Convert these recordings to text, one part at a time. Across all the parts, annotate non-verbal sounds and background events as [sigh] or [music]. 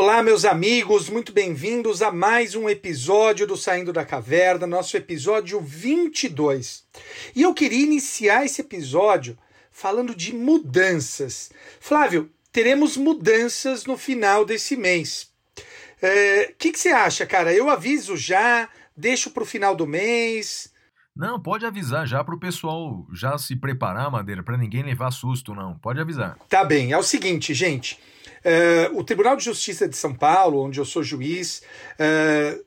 Olá, meus amigos, muito bem-vindos a mais um episódio do Saindo da Caverna, nosso episódio 22. E eu queria iniciar esse episódio falando de mudanças. Flávio, teremos mudanças no final desse mês. O que, que você acha, cara? Eu aviso já, deixo para o final do mês. Não, pode avisar já para o pessoal já se preparar, Madeira, para ninguém levar susto, não. Pode avisar. Tá bem, é o seguinte, gente. é, o Tribunal de Justiça de São Paulo, onde eu sou juiz, é,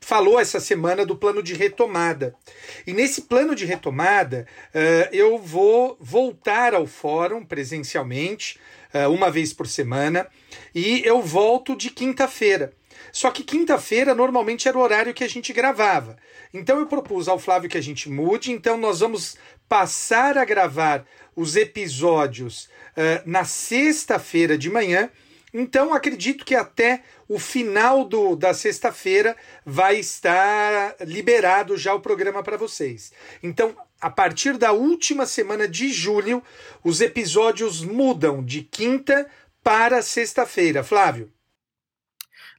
falou essa semana do plano de retomada. E nesse plano de retomada, é, eu vou voltar ao fórum presencialmente, uma vez por semana, e eu volto de quinta-feira. Só que quinta-feira normalmente era o horário que a gente gravava. Então eu propus ao Flávio que a gente mude, então nós vamos passar a gravar os episódios eh, na sexta-feira de manhã. Então acredito que até o final do, da sexta-feira vai estar liberado já o programa para vocês. Então, a partir da última semana de julho, os episódios mudam de quinta para sexta-feira. Flávio.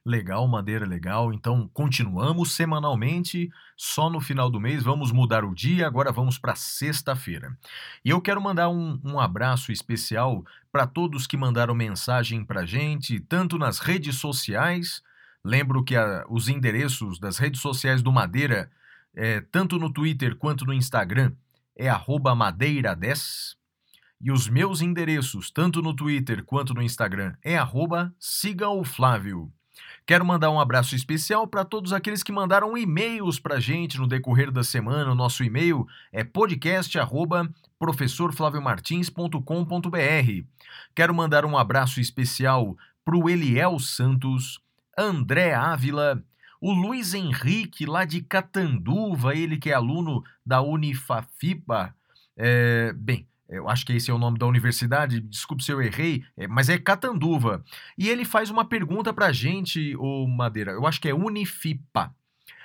Legal, Madeira, legal. Então, continuamos semanalmente. Só no final do mês vamos mudar o dia. Agora vamos para sexta-feira. E eu quero mandar um, um abraço especial para todos que mandaram mensagem para gente, tanto nas redes sociais. Lembro que a- os endereços das redes sociais do Madeira, é, tanto no Twitter quanto no Instagram, é arroba madeira10. E os meus endereços, tanto no Twitter quanto no Instagram, é arroba siga o Flávio. Quero mandar um abraço especial para todos aqueles que mandaram e-mails para a gente no decorrer da semana. O nosso e-mail é podcast@professorflaviomartins.com.br. Quero mandar um abraço especial para o Eliel Santos, André Ávila, o Luiz Henrique lá de Catanduva, ele que é aluno da Unifafipa. É, bem, eu acho que esse é o nome da universidade, desculpe se eu errei, é, mas é Catanduva. E ele faz uma pergunta pra gente, ô Madeira, eu acho que é Unifipa.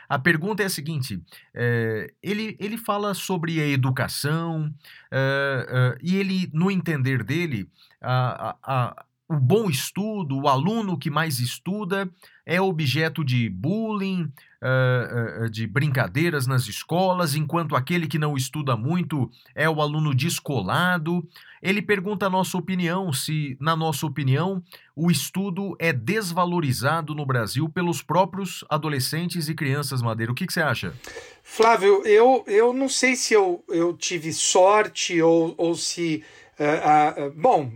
A pergunta é a seguinte: é, ele, ele fala sobre a educação, é, é, e ele, no entender dele, a- a- a- o bom estudo, o aluno que mais estuda, é objeto de bullying, é, é, de brincadeiras nas escolas, enquanto aquele que não estuda muito é o aluno descolado. Ele pergunta a nossa opinião, se, na nossa opinião, o estudo é desvalorizado no Brasil pelos próprios adolescentes e crianças, Madeira. O que, que você acha? Flávio, eu, eu não sei se eu, eu tive sorte ou, ou se. ah, bom,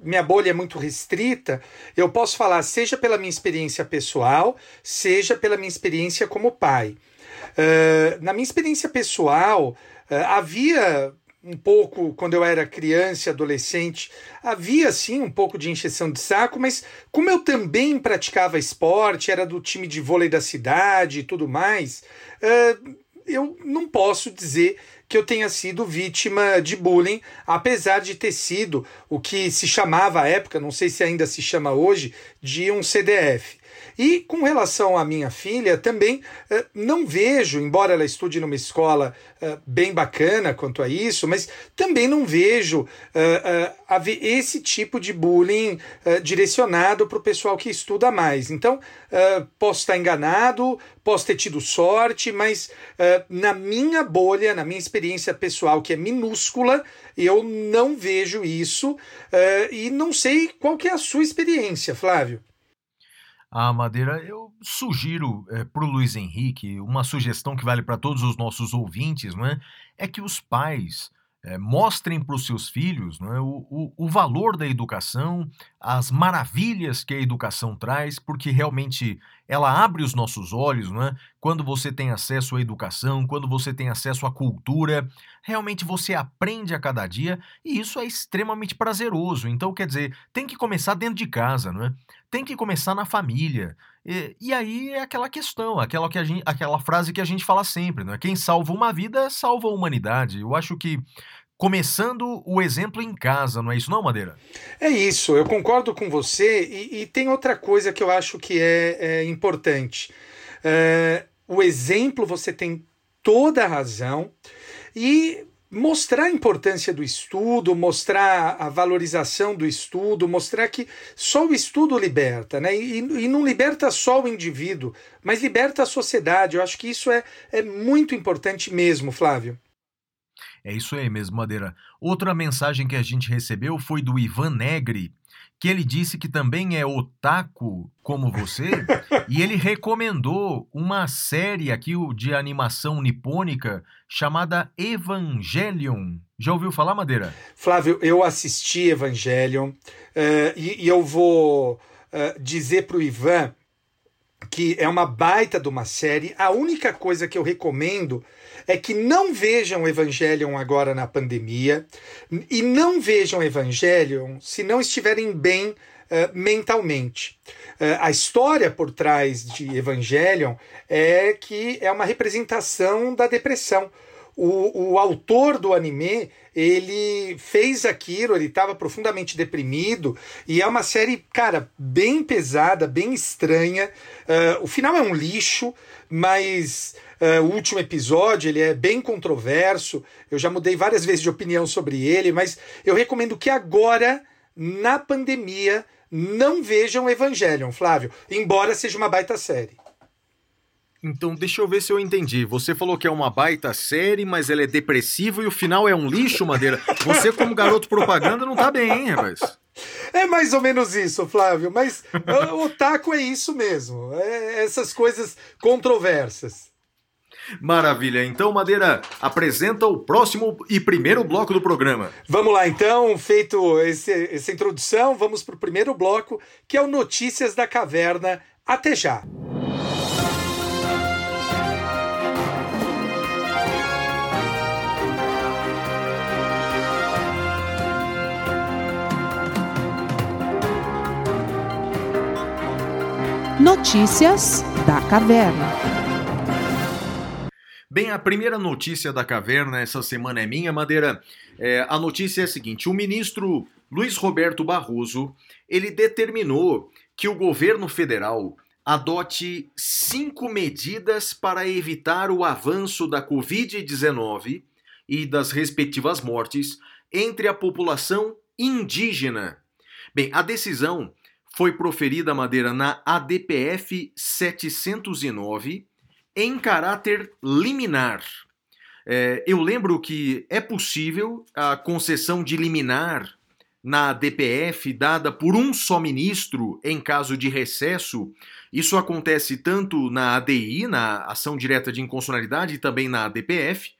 minha bolha é muito restrita. Eu posso falar, seja pela minha experiência pessoal, seja pela minha experiência como pai. Ah, na minha experiência pessoal, ah, havia um pouco, quando eu era criança e adolescente, havia sim um pouco de encheção de saco, mas como eu também praticava esporte, era do time de vôlei da cidade e tudo mais, eh, eu não posso dizer que eu tenha sido vítima de bullying, apesar de ter sido o que se chamava à época, não sei se ainda se chama hoje, de um CDF. E com relação à minha filha, também eh, não vejo, embora ela estude numa escola eh, bem bacana quanto a isso, mas também não vejo eh, esse tipo de bullying direcionado para o pessoal que estuda mais. Então, posso estar enganado, posso ter tido sorte, mas na minha bolha, na minha experiência pessoal, que é minúscula, eu não vejo isso e não sei qual que é a sua experiência, Flávio. Ah, Madeira, eu sugiro para o Luiz Henrique uma sugestão que vale para todos os nossos ouvintes, não é? É que os pais eh, mostrem para os seus filhos é? o, o, o valor da educação, as maravilhas que a educação traz, porque realmente ela abre os nossos olhos, é? Quando você tem acesso à educação, quando você tem acesso à cultura, realmente você aprende a cada dia e isso é extremamente prazeroso. Então, quer dizer, tem que começar dentro de casa, não é? Tem que começar na família. E, e, aí é aquela questão, aquela, que gente, aquela frase que a gente fala sempre, né? Quem salva uma vida salva a humanidade. Eu acho que começando o exemplo em casa, não é isso não, Madeira? É isso, eu concordo com você e, e tem outra coisa que eu acho que é, é importante. É, o exemplo você tem toda a razão e mostrar a importância do estudo, mostrar a valorização do estudo, mostrar que só o estudo liberta, né? E, e, não liberta só o indivíduo, mas liberta a sociedade. Eu acho que isso é, é muito importante mesmo, Flávio. É isso aí mesmo, Madeira. Outra mensagem que a gente recebeu foi do Ivan Negri, que ele disse que também é otaku como você, [laughs] e ele recomendou uma série aqui de animação nipônica chamada Evangelion. Já ouviu falar, Madeira? Flávio, eu assisti Evangelion uh, e, e, eu vou uh, dizer para o Ivan que é uma baita de uma série. A única coisa que eu recomendo é que não vejam Evangelion agora na pandemia e não vejam Evangelion se não estiverem bem uh, mentalmente. Uh, a história por trás de Evangelion é que é uma representação da depressão. O, o autor do anime ele fez aquilo, ele estava profundamente deprimido e é uma série, cara, bem pesada, bem estranha. Uh, o final é um lixo, mas Uh, o último episódio ele é bem controverso. Eu já mudei várias vezes de opinião sobre ele, mas eu recomendo que agora, na pandemia, não vejam Evangelion, Flávio, embora seja uma baita série. Então, deixa eu ver se eu entendi. Você falou que é uma baita série, mas ela é depressiva e o final é um lixo, Madeira. Você, como garoto propaganda, não tá bem, hein, rapaz? É mais ou menos isso, Flávio, mas o taco é isso mesmo. É essas coisas controversas. Maravilha. Então, Madeira, apresenta o próximo e primeiro bloco do programa. Vamos lá, então. Feito esse, essa introdução, vamos para o primeiro bloco, que é o Notícias da Caverna. Até já. Notícias da Caverna. Bem, a primeira notícia da caverna essa semana é minha, Madeira. É, a notícia é a seguinte: o ministro Luiz Roberto Barroso ele determinou que o governo federal adote cinco medidas para evitar o avanço da Covid-19 e das respectivas mortes entre a população indígena. Bem, a decisão foi proferida, Madeira, na ADPF 709 em caráter liminar. É, eu lembro que é possível a concessão de liminar na DPF dada por um só ministro em caso de recesso. Isso acontece tanto na ADI, na ação direta de inconstitucionalidade, e também na DPF,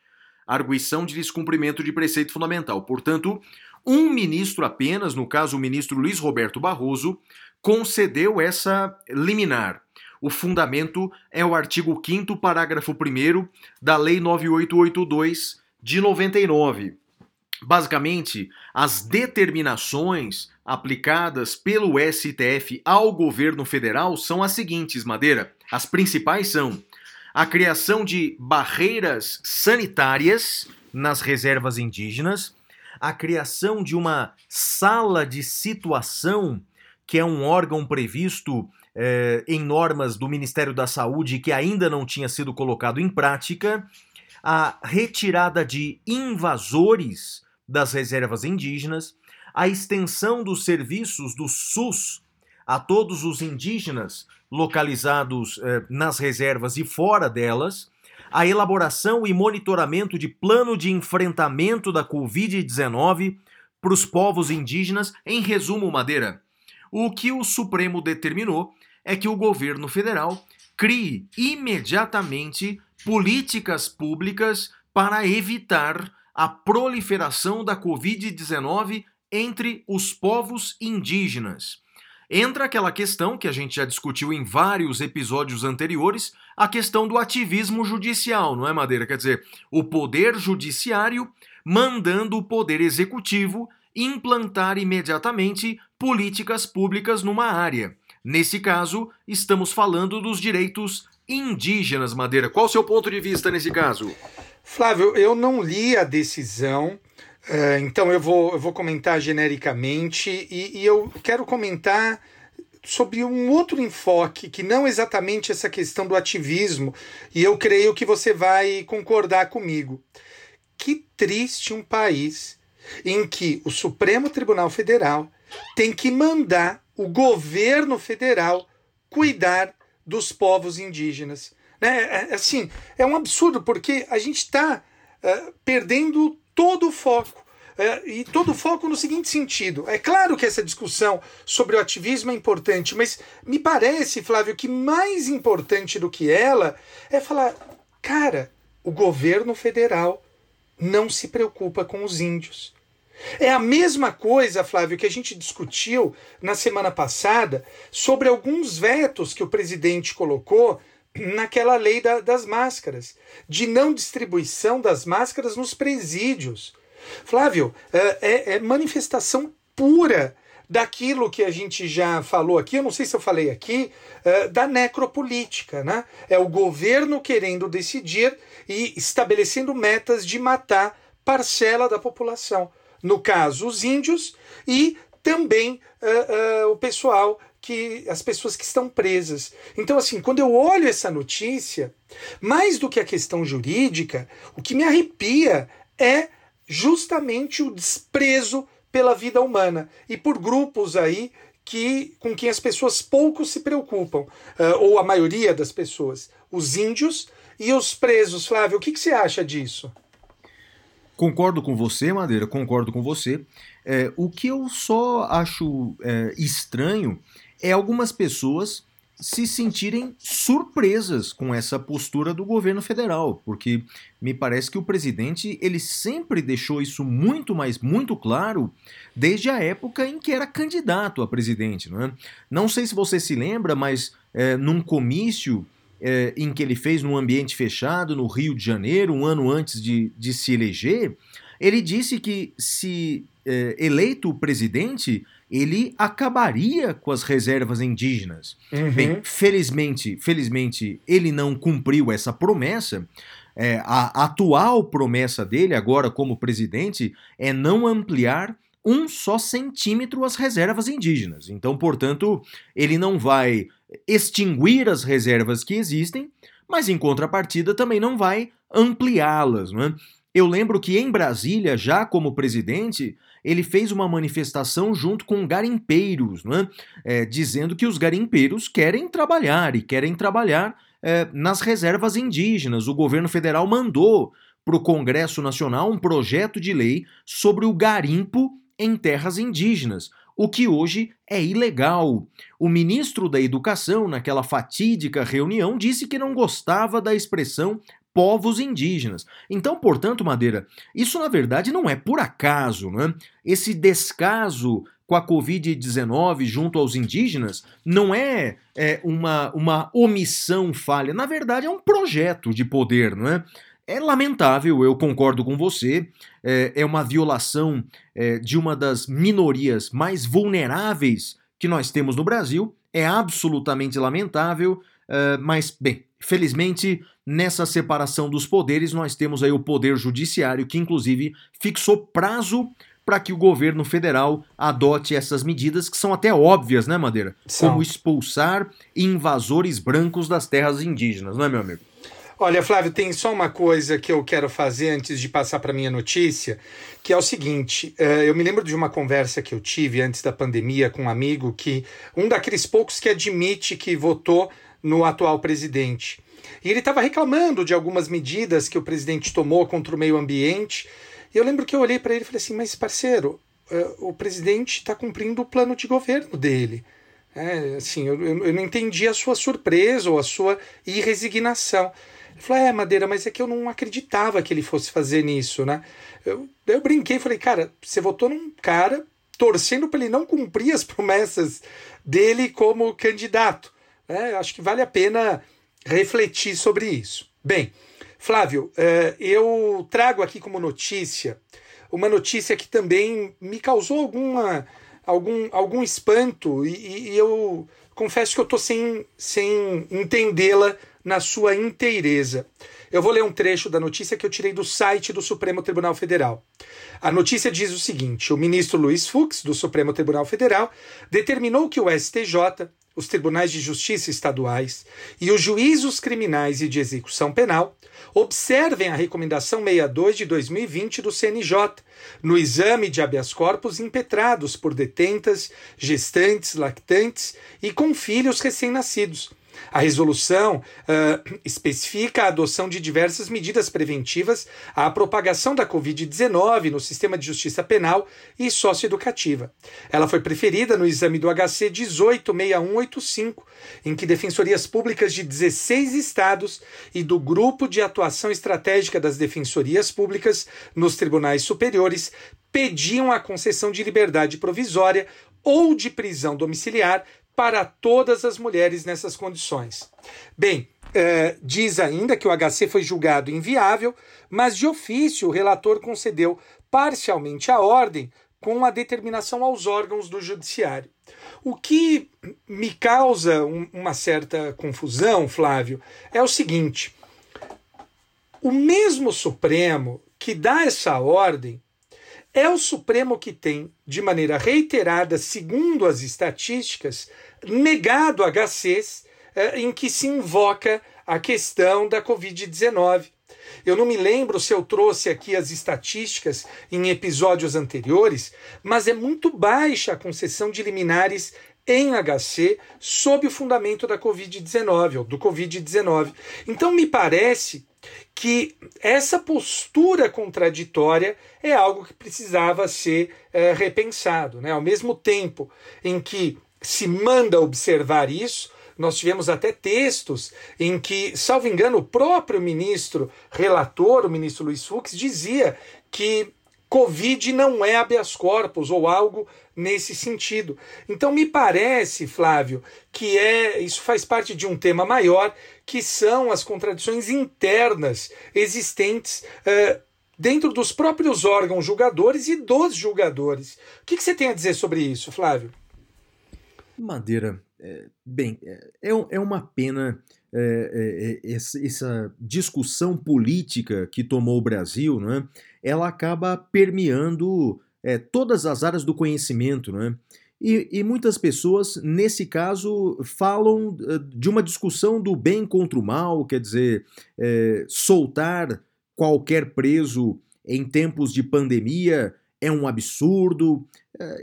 arguição de descumprimento de preceito fundamental. Portanto, um ministro apenas, no caso o ministro Luiz Roberto Barroso, concedeu essa liminar. O fundamento é o artigo 5 parágrafo 1 da Lei 9882 de 99. Basicamente, as determinações aplicadas pelo STF ao governo federal são as seguintes, Madeira. As principais são a criação de barreiras sanitárias nas reservas indígenas, a criação de uma sala de situação, que é um órgão previsto eh, em normas do Ministério da Saúde que ainda não tinha sido colocado em prática, a retirada de invasores das reservas indígenas, a extensão dos serviços do SUS a todos os indígenas localizados eh, nas reservas e fora delas, a elaboração e monitoramento de plano de enfrentamento da Covid-19 para os povos indígenas, em resumo, Madeira. O que o Supremo determinou é que o governo federal crie imediatamente políticas públicas para evitar a proliferação da Covid-19 entre os povos indígenas. Entra aquela questão que a gente já discutiu em vários episódios anteriores, a questão do ativismo judicial, não é, Madeira? Quer dizer, o poder judiciário mandando o poder executivo implantar imediatamente políticas públicas numa área. Nesse caso, estamos falando dos direitos indígenas, Madeira. Qual o seu ponto de vista nesse caso? Flávio, eu não li a decisão, uh, então eu vou, eu vou comentar genericamente e, e eu quero comentar sobre um outro enfoque, que não exatamente essa questão do ativismo, e eu creio que você vai concordar comigo. Que triste um país em que o Supremo Tribunal Federal tem que mandar o governo federal cuidar dos povos indígenas. Né? É, é assim, é um absurdo, porque a gente está uh, é, perdendo todo o foco. E todo o foco no seguinte sentido. É claro que essa discussão sobre o ativismo é importante, mas me parece, Flávio, que mais importante do que ela é falar: cara, o governo federal não se preocupa com os índios. É a mesma coisa, Flávio, que a gente discutiu na semana passada sobre alguns vetos que o presidente colocou naquela lei da, das máscaras, de não distribuição das máscaras nos presídios. Flávio, é, é, é manifestação pura daquilo que a gente já falou aqui, eu não sei se eu falei aqui, é, da necropolítica. Né? É o governo querendo decidir e estabelecendo metas de matar parcela da população. No caso, os índios e também uh, uh, o pessoal que as pessoas que estão presas. Então, assim, quando eu olho essa notícia, mais do que a questão jurídica, o que me arrepia é justamente o desprezo pela vida humana e por grupos aí que com quem as pessoas pouco se preocupam, uh, ou a maioria das pessoas, os índios e os presos. Flávio, o que, que você acha disso? Concordo com você, Madeira, concordo com você. É, o que eu só acho é, estranho é algumas pessoas se sentirem surpresas com essa postura do governo federal, porque me parece que o presidente ele sempre deixou isso muito mais muito claro desde a época em que era candidato a presidente, não é? Não sei se você se lembra, mas é, num comício é, em que ele fez num ambiente fechado no Rio de Janeiro, um ano antes de, de se eleger, ele disse que se é, eleito presidente ele acabaria com as reservas indígenas. Uhum. Bem, felizmente, felizmente ele não cumpriu essa promessa. É, a atual promessa dele agora como presidente é não ampliar um só centímetro as reservas indígenas. Então, portanto, ele não vai extinguir as reservas que existem, mas em contrapartida também não vai ampliá-las. Né? Eu lembro que em Brasília, já como presidente, ele fez uma manifestação junto com garimpeiros, né? É, dizendo que os garimpeiros querem trabalhar e querem trabalhar é, nas reservas indígenas. O governo federal mandou para o Congresso Nacional um projeto de lei sobre o garimpo em terras indígenas, o que hoje é ilegal. O ministro da Educação, naquela fatídica reunião, disse que não gostava da expressão povos indígenas. Então, portanto, Madeira, isso na verdade não é por acaso, né? Esse descaso com a Covid-19 junto aos indígenas não é, é, uma, uma omissão falha, na verdade é um projeto de poder, não é? É lamentável, eu concordo com você, é, é uma violação é, de uma das minorias mais vulneráveis que nós temos no Brasil, é absolutamente lamentável, uh, mas, bem, felizmente Nessa separação dos poderes, nós temos aí o poder judiciário, que inclusive fixou prazo para que o governo federal adote essas medidas que são até óbvias, né, Madeira? São. Como expulsar invasores brancos das terras indígenas, não é, meu amigo? Olha, Flávio, tem só uma coisa que eu quero fazer antes de passar para minha notícia, que é o seguinte: eh, eu me lembro de uma conversa que eu tive antes da pandemia com um amigo que um daqueles poucos que admite que votou no atual presidente. E ele estava reclamando de algumas medidas que o presidente tomou contra o meio ambiente. E eu lembro que eu olhei para ele e falei assim: Mas, parceiro, uh, o presidente está cumprindo o plano de governo dele. É, assim, eu, eu não entendi a sua surpresa ou a sua irresignação. Ele falou: É, Madeira, mas é que eu não acreditava que ele fosse fazer nisso, né? Eu, eu brinquei falei: Cara, você votou num cara torcendo para ele não cumprir as promessas dele como candidato. É, acho que vale a pena refletir sobre isso. Bem, Flávio, é, eu trago aqui como notícia uma notícia que também me causou alguma, algum, algum espanto e, e eu confesso que eu estou sem, sem entendê-la na sua inteireza. Eu vou ler um trecho da notícia que eu tirei do site do Supremo Tribunal Federal. A notícia diz o seguinte: o ministro Luiz Fux, do Supremo Tribunal Federal, determinou que o STJ, os tribunais de justiça estaduais e os juízos criminais e de execução penal observem a recomendação 62 de 2020 do CNJ no exame de habeas corpus impetrados por detentas, gestantes, lactantes e com filhos recém-nascidos a resolução uh, especifica a adoção de diversas medidas preventivas à propagação da Covid-19 no sistema de justiça penal e socioeducativa. Ela foi preferida no exame do HC 186185, em que defensorias públicas de 16 estados e do Grupo de Atuação Estratégica das Defensorias Públicas nos tribunais superiores pediam a concessão de liberdade provisória ou de prisão domiciliar para todas as mulheres nessas condições. Bem, é, diz ainda que o HC foi julgado inviável, mas de ofício o relator concedeu parcialmente a ordem com a determinação aos órgãos do judiciário. O que me causa um, uma certa confusão, Flávio, é o seguinte: o mesmo Supremo que dá essa ordem é o Supremo que tem, de maneira reiterada, segundo as estatísticas, negado HCs eh, em que se invoca a questão da Covid-19. Eu não me lembro se eu trouxe aqui as estatísticas em episódios anteriores, mas é muito baixa a concessão de liminares em HC sob o fundamento da Covid-19 ou do Covid-19. Então me parece que essa postura contraditória é algo que precisava ser é, repensado. Né? Ao mesmo tempo em que se manda observar isso, nós tivemos até textos em que, salvo engano, o próprio ministro relator, o ministro Luiz Fux, dizia que Covid não é habeas corpus ou algo nesse sentido. Então me parece, Flávio, que é isso faz parte de um tema maior, que são as contradições internas existentes uh, dentro dos próprios órgãos julgadores e dos julgadores. O que, que você tem a dizer sobre isso, Flávio? Madeira, é, bem, é, é, é uma pena é, é, essa discussão política que tomou o Brasil, não é? ela acaba permeando é, todas as áreas do conhecimento, não é? E, e, muitas pessoas, nesse caso, falam de uma discussão do bem contra o mal, quer dizer, soltar qualquer preso em tempos de pandemia é um absurdo.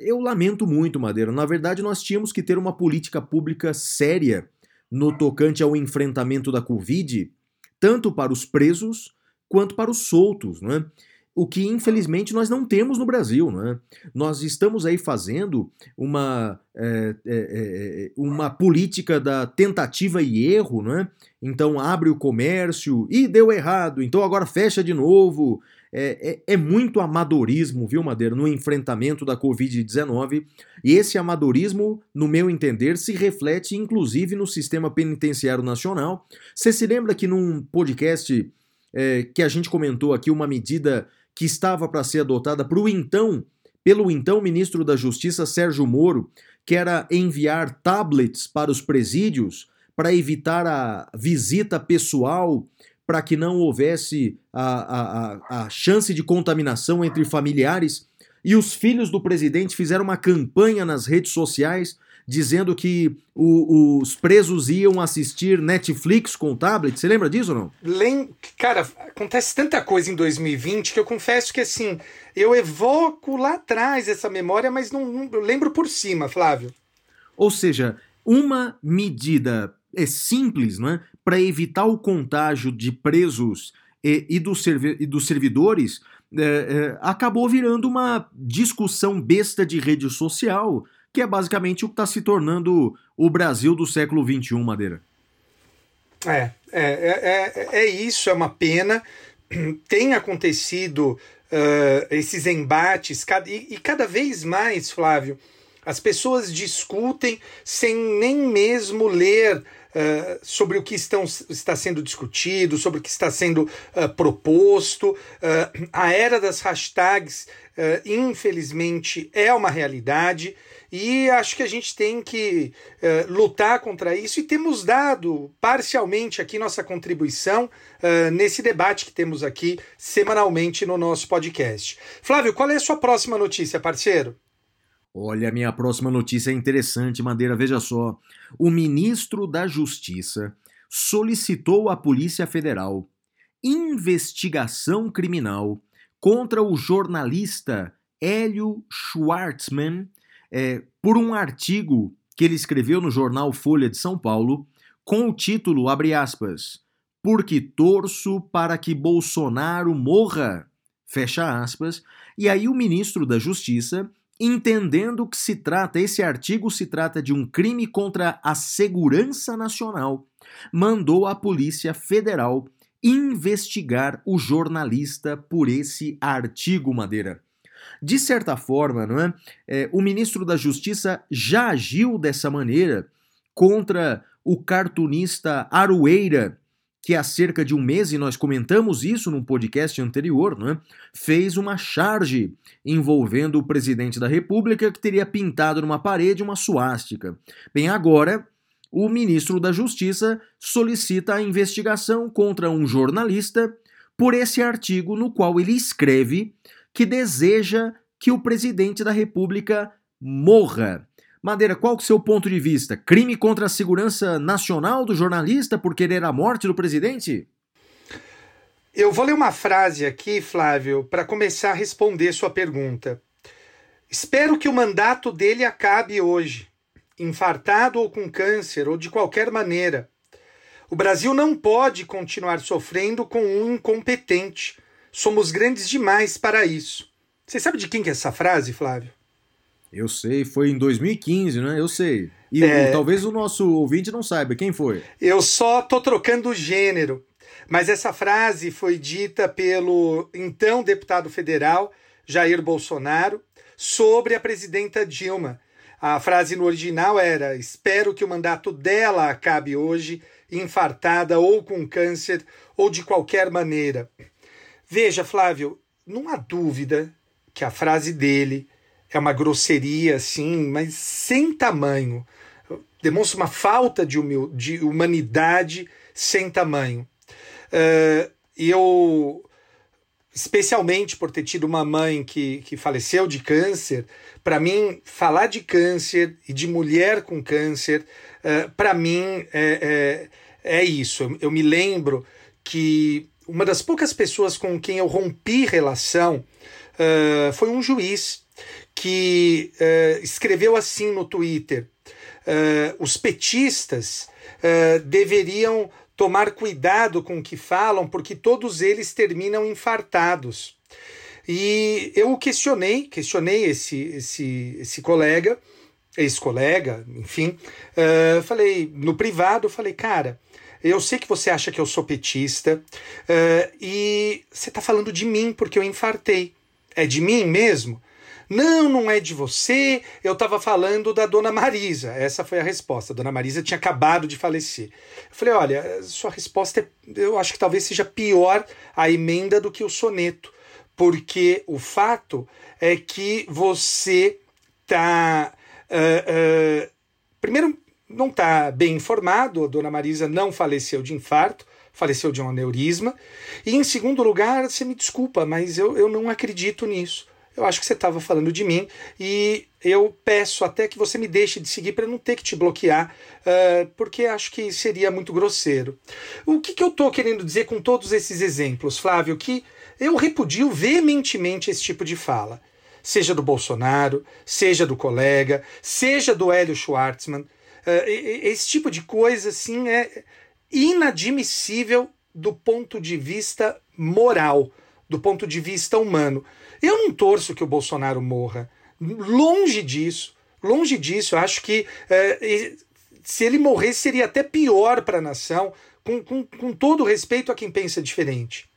Eu lamento muito, Madeira. Na verdade, nós tínhamos que ter uma política pública séria no tocante ao enfrentamento da Covid, tanto para os presos quanto para os soltos, não é? o que infelizmente nós não temos no Brasil. É? Nós estamos aí fazendo uma, é, é, é, uma política da tentativa e erro, é? então abre o comércio e deu errado, então agora fecha de novo. É, é, é, muito amadorismo, viu, Madeira, no enfrentamento da Covid-19. E esse amadorismo, no meu entender, se reflete inclusive no sistema penitenciário nacional. Você se lembra que num podcast é, que a gente comentou aqui, uma medida que estava para ser adotada para o então, pelo então ministro da Justiça Sérgio Moro, que era enviar tablets para os presídios para evitar a visita pessoal, para que não houvesse a, a, a chance de contaminação entre familiares. E os filhos do presidente fizeram uma campanha nas redes sociais dizendo que o, os presos iam assistir Netflix com tablet. Você lembra disso ou não? Lem Cara, acontece tanta coisa em 2020 que eu confesso que assim, eu evoco lá atrás essa memória, mas não, não lembro por cima, Flávio. Ou seja, uma medida é simples, né, para evitar o contágio de presos e, e, dos, e dos servidores, é, é, acabou virando uma discussão besta de rede social que é basicamente o que está se tornando o Brasil do século XXI, Madeira. É, é, é, é, é isso, é uma pena. Tem acontecido uh, esses embates, e, e cada vez mais, Flávio, as pessoas discutem sem nem mesmo ler Uh, sobre o que estão, está sendo discutido, sobre o que está sendo uh, proposto. Uh, a era das hashtags, infelizmente, é uma realidade e acho que a gente tem que lutar contra isso e temos dado parcialmente aqui nossa contribuição nesse debate que temos aqui semanalmente no nosso podcast. Flávio, qual é a sua próxima notícia, parceiro? Olha, minha próxima notícia é interessante, Madeira. Veja só. O ministro da Justiça solicitou à Polícia Federal investigação criminal contra o jornalista Hélio Schwartzman é, por um artigo que ele escreveu no jornal Folha de São Paulo com o título, abre aspas, porque torço para que Bolsonaro morra, fecha aspas, e aí o ministro da Justiça, entendendo que se trata, esse artigo se trata de um crime contra a segurança nacional, mandou a Polícia Federal investigar o jornalista por esse artigo, Madeira. De certa forma, não é? é? o ministro da Justiça já agiu dessa maneira contra o cartunista Arueira, que há cerca de um mês, e nós comentamos isso num podcast anterior, não é? fez uma charge envolvendo o presidente da República que teria pintado numa parede uma suástica. Bem, agora o ministro da Justiça solicita a investigação contra um jornalista por esse artigo no qual ele escreve que deseja que o presidente da República morra. Madeira, qual que é o seu ponto de vista? Crime contra a segurança nacional do jornalista por querer a morte do presidente? Eu vou ler uma frase aqui, Flávio, para começar a responder sua pergunta. Espero que o mandato dele acabe hoje, infartado ou com câncer ou de qualquer maneira. O Brasil não pode continuar sofrendo com um incompetente Somos grandes demais para isso. Você sabe de quem que é essa frase, Flávio? Eu sei, foi em 2015, né? Eu sei. E é... talvez o nosso ouvinte não saiba quem foi. Eu só tô trocando o gênero. Mas essa frase foi dita pelo então deputado federal Jair Bolsonaro sobre a presidenta Dilma. A frase no original era: Espero que o mandato dela acabe hoje, infartada ou com câncer ou de qualquer maneira. Veja, Flávio, não há dúvida que a frase dele é uma grosseria, assim, mas sem tamanho. Demonstra uma falta de, humil de humanidade sem tamanho. Uh, e eu, especialmente por ter tido uma mãe que, que faleceu de câncer, para mim, falar de câncer e de mulher com câncer, uh, para mim, é, é, é isso. Eu, eu me lembro que uma das poucas pessoas com quem eu rompi relação uh, foi um juiz que uh, escreveu assim no Twitter: uh, os petistas deveriam tomar cuidado com o que falam, porque todos eles terminam infartados. E eu questionei, questionei esse, esse, esse colega, ex-colega, enfim, falei no privado, falei, cara, eu sei que você acha que eu sou petista uh, e você está falando de mim porque eu infartei. É de mim mesmo? Não, não é de você. Eu estava falando da dona Marisa. Essa foi a resposta. A dona Marisa tinha acabado de falecer. Eu falei: olha, sua resposta é, eu acho que talvez seja pior a emenda do que o soneto. Porque o fato é que você está. Uh, uh, primeiro, não está bem informado, a dona Marisa não faleceu de infarto, faleceu de um aneurisma. E em segundo lugar, você me desculpa, mas eu, eu não acredito nisso. Eu acho que você estava falando de mim e eu peço até que você me deixe de seguir para não ter que te bloquear, uh, porque acho que seria muito grosseiro. O que, que eu estou querendo dizer com todos esses exemplos, Flávio? Que eu repudio veementemente esse tipo de fala. Seja do Bolsonaro, seja do colega, seja do Hélio Schwartzman. Uh, esse tipo de coisa assim é inadmissível do ponto de vista moral, do ponto de vista humano. Eu não torço que o Bolsonaro morra. Longe disso. Longe disso. Eu acho que uh, se ele morrer seria até pior para a nação, com, com, com todo respeito a quem pensa diferente.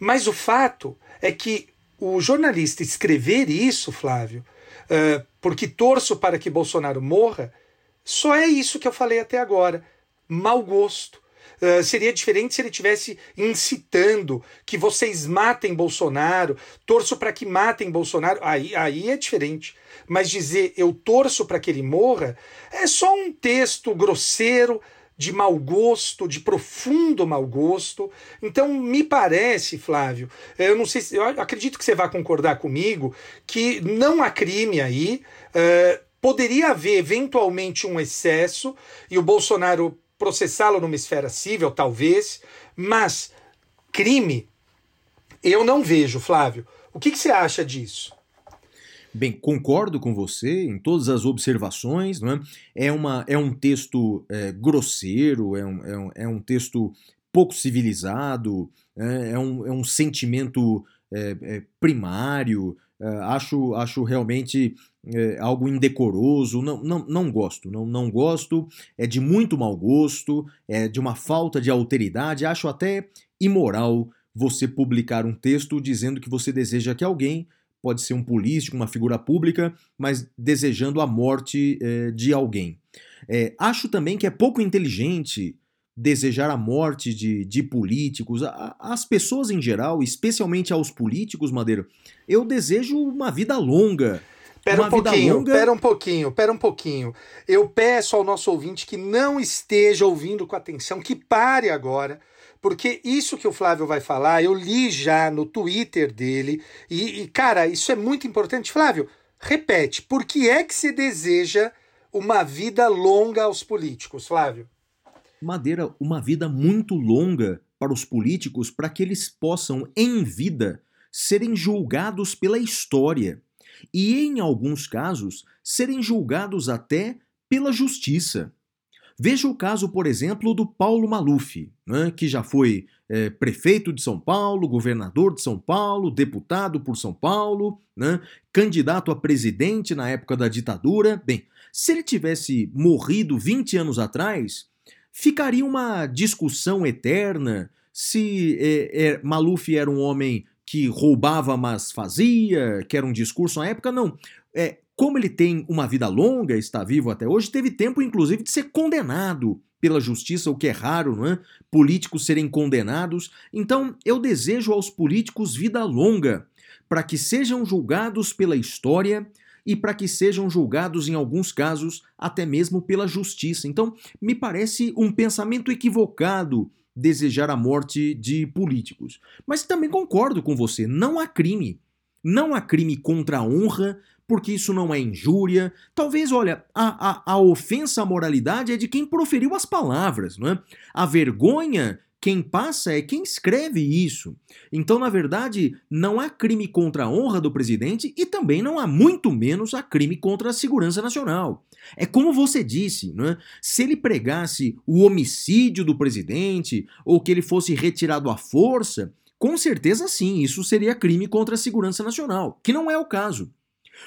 Mas o fato é que o jornalista escrever isso, Flávio, uh, porque torço para que Bolsonaro morra, só é isso que eu falei até agora. Mau gosto. Uh, seria diferente se ele tivesse incitando que vocês matem Bolsonaro, torço para que matem Bolsonaro. Aí, aí é diferente. Mas dizer eu torço para que ele morra é só um texto grosseiro de mau gosto, de profundo mau gosto. Então, me parece, Flávio, eh, eu não sei se. Eu acredito que você vai concordar comigo que não há crime aí. Uh, poderia haver eventualmente um excesso e o Bolsonaro processá-lo numa esfera civil, talvez, mas crime eu não vejo, Flávio. O que, que você acha disso? Bem, concordo com você em todas as observações. Não é? É, uma, é um texto é, grosseiro, é um, é, um, é um texto pouco civilizado, é, é um, é um sentimento é, é, primário. É, acho, acho realmente algo indecoroso. Não, não, não gosto, não, não gosto. É de muito mau gosto, é de uma falta de alteridade. Acho até imoral você publicar um texto dizendo que você deseja que alguém pode ser um político, uma figura pública, mas desejando a morte é, de alguém. É, acho também que é pouco inteligente desejar a morte de, de políticos, as pessoas em geral, especialmente aos políticos, Madeira. Eu desejo uma vida longa. Pera um pouquinho, longa... pera um pouquinho, pera um pouquinho. Eu peço ao nosso ouvinte que não esteja ouvindo com atenção, que pare agora porque isso que o Flávio vai falar, eu li já no Twitter dele, e, e cara, isso é muito importante. Flávio, repete, por que é que se deseja uma vida longa aos políticos, Flávio? Madeira, uma vida muito longa para os políticos para que eles possam, em vida, serem julgados pela história e, em alguns casos, serem julgados até pela justiça. Veja o caso, por exemplo, do Paulo Maluf, né, que já foi é, prefeito de São Paulo, governador de São Paulo, deputado por São Paulo, né, candidato a presidente na época da ditadura. Bem, se ele tivesse morrido 20 anos atrás, ficaria uma discussão eterna se é, é, Maluf era um homem que roubava, mas fazia, que era um discurso na época. Não. É, como ele tem uma vida longa, está vivo até hoje, teve tempo inclusive de ser condenado pela justiça, o que é raro, não é? Políticos serem condenados. Então, eu desejo aos políticos vida longa, para que sejam julgados pela história e para que sejam julgados, em alguns casos, até mesmo pela justiça. Então, me parece um pensamento equivocado desejar a morte de políticos. Mas também concordo com você, não há crime. Não há crime contra a honra, porque isso não é injúria. Talvez, olha, a, a, a ofensa à moralidade é de quem proferiu as palavras, não é? A vergonha quem passa é quem escreve isso. Então, na verdade, não há crime contra a honra do presidente e também não há muito menos a crime contra a segurança nacional. É como você disse, é? se ele pregasse o homicídio do presidente ou que ele fosse retirado à força, com certeza sim, isso seria crime contra a segurança nacional, que não é o caso.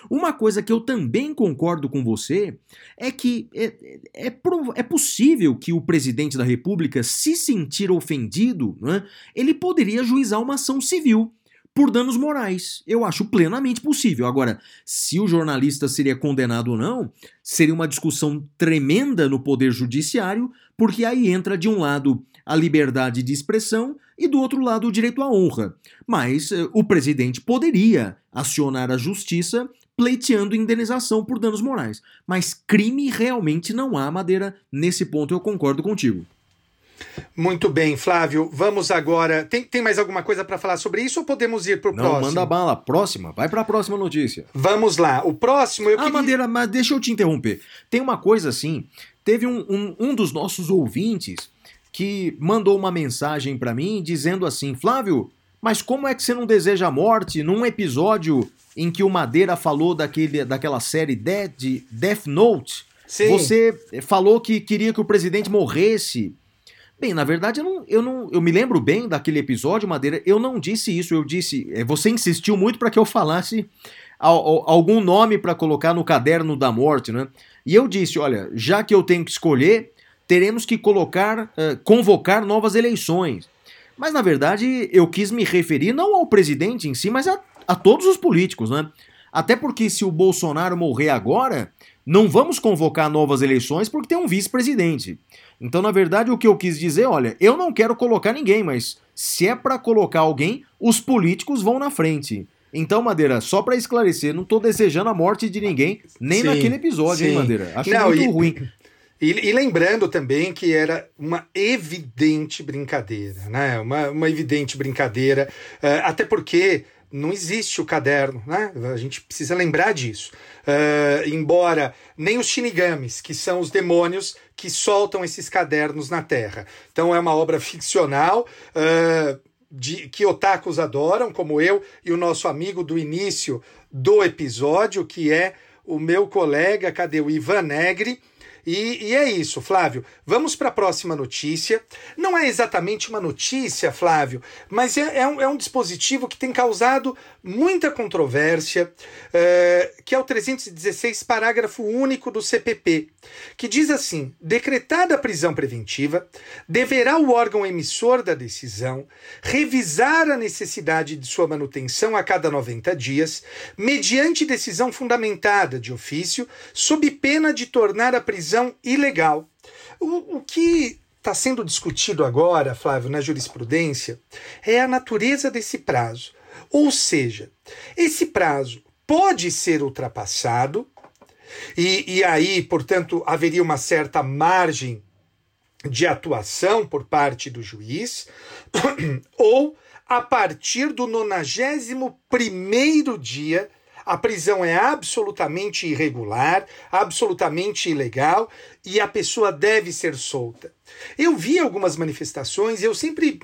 Uma coisa que eu também concordo com você é que é, é, é possível que o presidente da República, se sentir ofendido, né, ele poderia juizar uma ação civil por danos morais. Eu acho plenamente possível. Agora, se o jornalista seria condenado ou não, seria uma discussão tremenda no Poder Judiciário, porque aí entra de um lado a liberdade de expressão e do outro lado o direito à honra. Mas eh, o presidente poderia acionar a justiça pleiteando indenização por danos morais. Mas crime realmente não há, Madeira. Nesse ponto eu concordo contigo. Muito bem, Flávio. Vamos agora. Tem, tem mais alguma coisa para falar sobre isso ou podemos ir para o próximo? Não, manda bala. Próxima. Vai para a próxima notícia. Vamos lá. O próximo eu ah, queria... Madeira, mas deixa eu te interromper. Tem uma coisa assim. Teve um, um, um dos nossos ouvintes que mandou uma mensagem para mim dizendo assim: Flávio, mas como é que você não deseja a morte num episódio em que o Madeira falou daquele, daquela série Death, Death Note? Sim. Você falou que queria que o presidente morresse. Bem, na verdade, eu não, eu não. Eu me lembro bem daquele episódio, Madeira. Eu não disse isso. Eu disse. É, você insistiu muito para que eu falasse algum nome para colocar no caderno da morte, né? E eu disse: olha, já que eu tenho que escolher, teremos que colocar, uh, convocar novas eleições. Mas na verdade eu quis me referir não ao presidente em si, mas a, a todos os políticos, né? Até porque se o Bolsonaro morrer agora, não vamos convocar novas eleições porque tem um vice-presidente. Então, na verdade, o que eu quis dizer, olha, eu não quero colocar ninguém, mas se é para colocar alguém, os políticos vão na frente. Então, Madeira, só para esclarecer, não tô desejando a morte de ninguém, nem Sim, naquele episódio, sim. hein, Madeira? Acho Não, muito e- ruim. E, e lembrando também que era uma evidente brincadeira, né? Uma, uma evidente brincadeira, eh, até porque não existe o caderno, né? A gente precisa lembrar disso. Eh, embora nem os shinigamis, que são os demônios que soltam esses cadernos na Terra. Então é uma obra ficcional. eh, de, que otakus adoram, como eu e o nosso amigo do início do episódio, que é o meu colega, cadê o Ivan Negri? E, e é isso, Flávio. Vamos para a próxima notícia. Não é exatamente uma notícia, Flávio, mas é, é um, é um dispositivo que tem causado muita controvérsia, eh, que é o 316, parágrafo único do CPP, que diz assim: decretada a prisão preventiva, deverá o órgão emissor da decisão revisar a necessidade de sua manutenção a cada 90 dias, mediante decisão fundamentada de ofício, sob pena de tornar a prisão ilegal. O, o que está sendo discutido agora, Flávio, na jurisprudência, é a natureza desse prazo. Ou seja, esse prazo pode ser ultrapassado, e, e aí, portanto, haveria uma certa margem de atuação por parte do juiz, [clears throat] ou a partir do 91 dia, a prisão é absolutamente irregular, absolutamente ilegal e a pessoa deve ser solta. Eu vi algumas manifestações eu sempre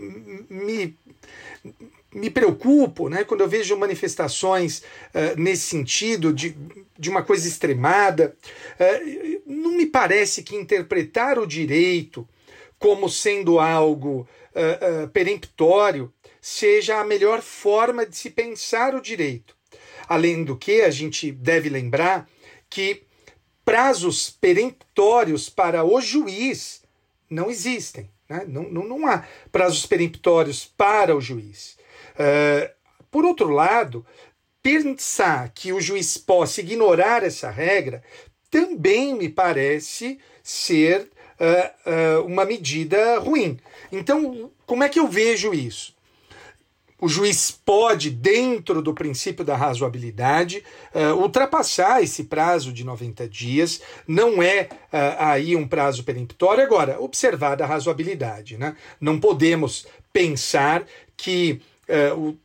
me, me preocupo né, quando eu vejo manifestações uh, nesse sentido, de, de uma coisa extremada. Uh, não me parece que interpretar o direito como sendo algo uh, peremptório seja a melhor forma de se pensar o direito. Além do que, a gente deve lembrar que prazos peremptórios para o juiz não existem. Né? Não, não, não há prazos peremptórios para o juiz. Uh, por outro lado, pensar que o juiz possa ignorar essa regra também me parece ser uh, uh, uma medida ruim. Então, como é que eu vejo isso? o juiz pode, dentro do princípio da razoabilidade, uh, ultrapassar esse prazo de 90 dias. Não é aí um prazo peremptório. Agora, observada a razoabilidade. Né? Não podemos pensar que uh, o,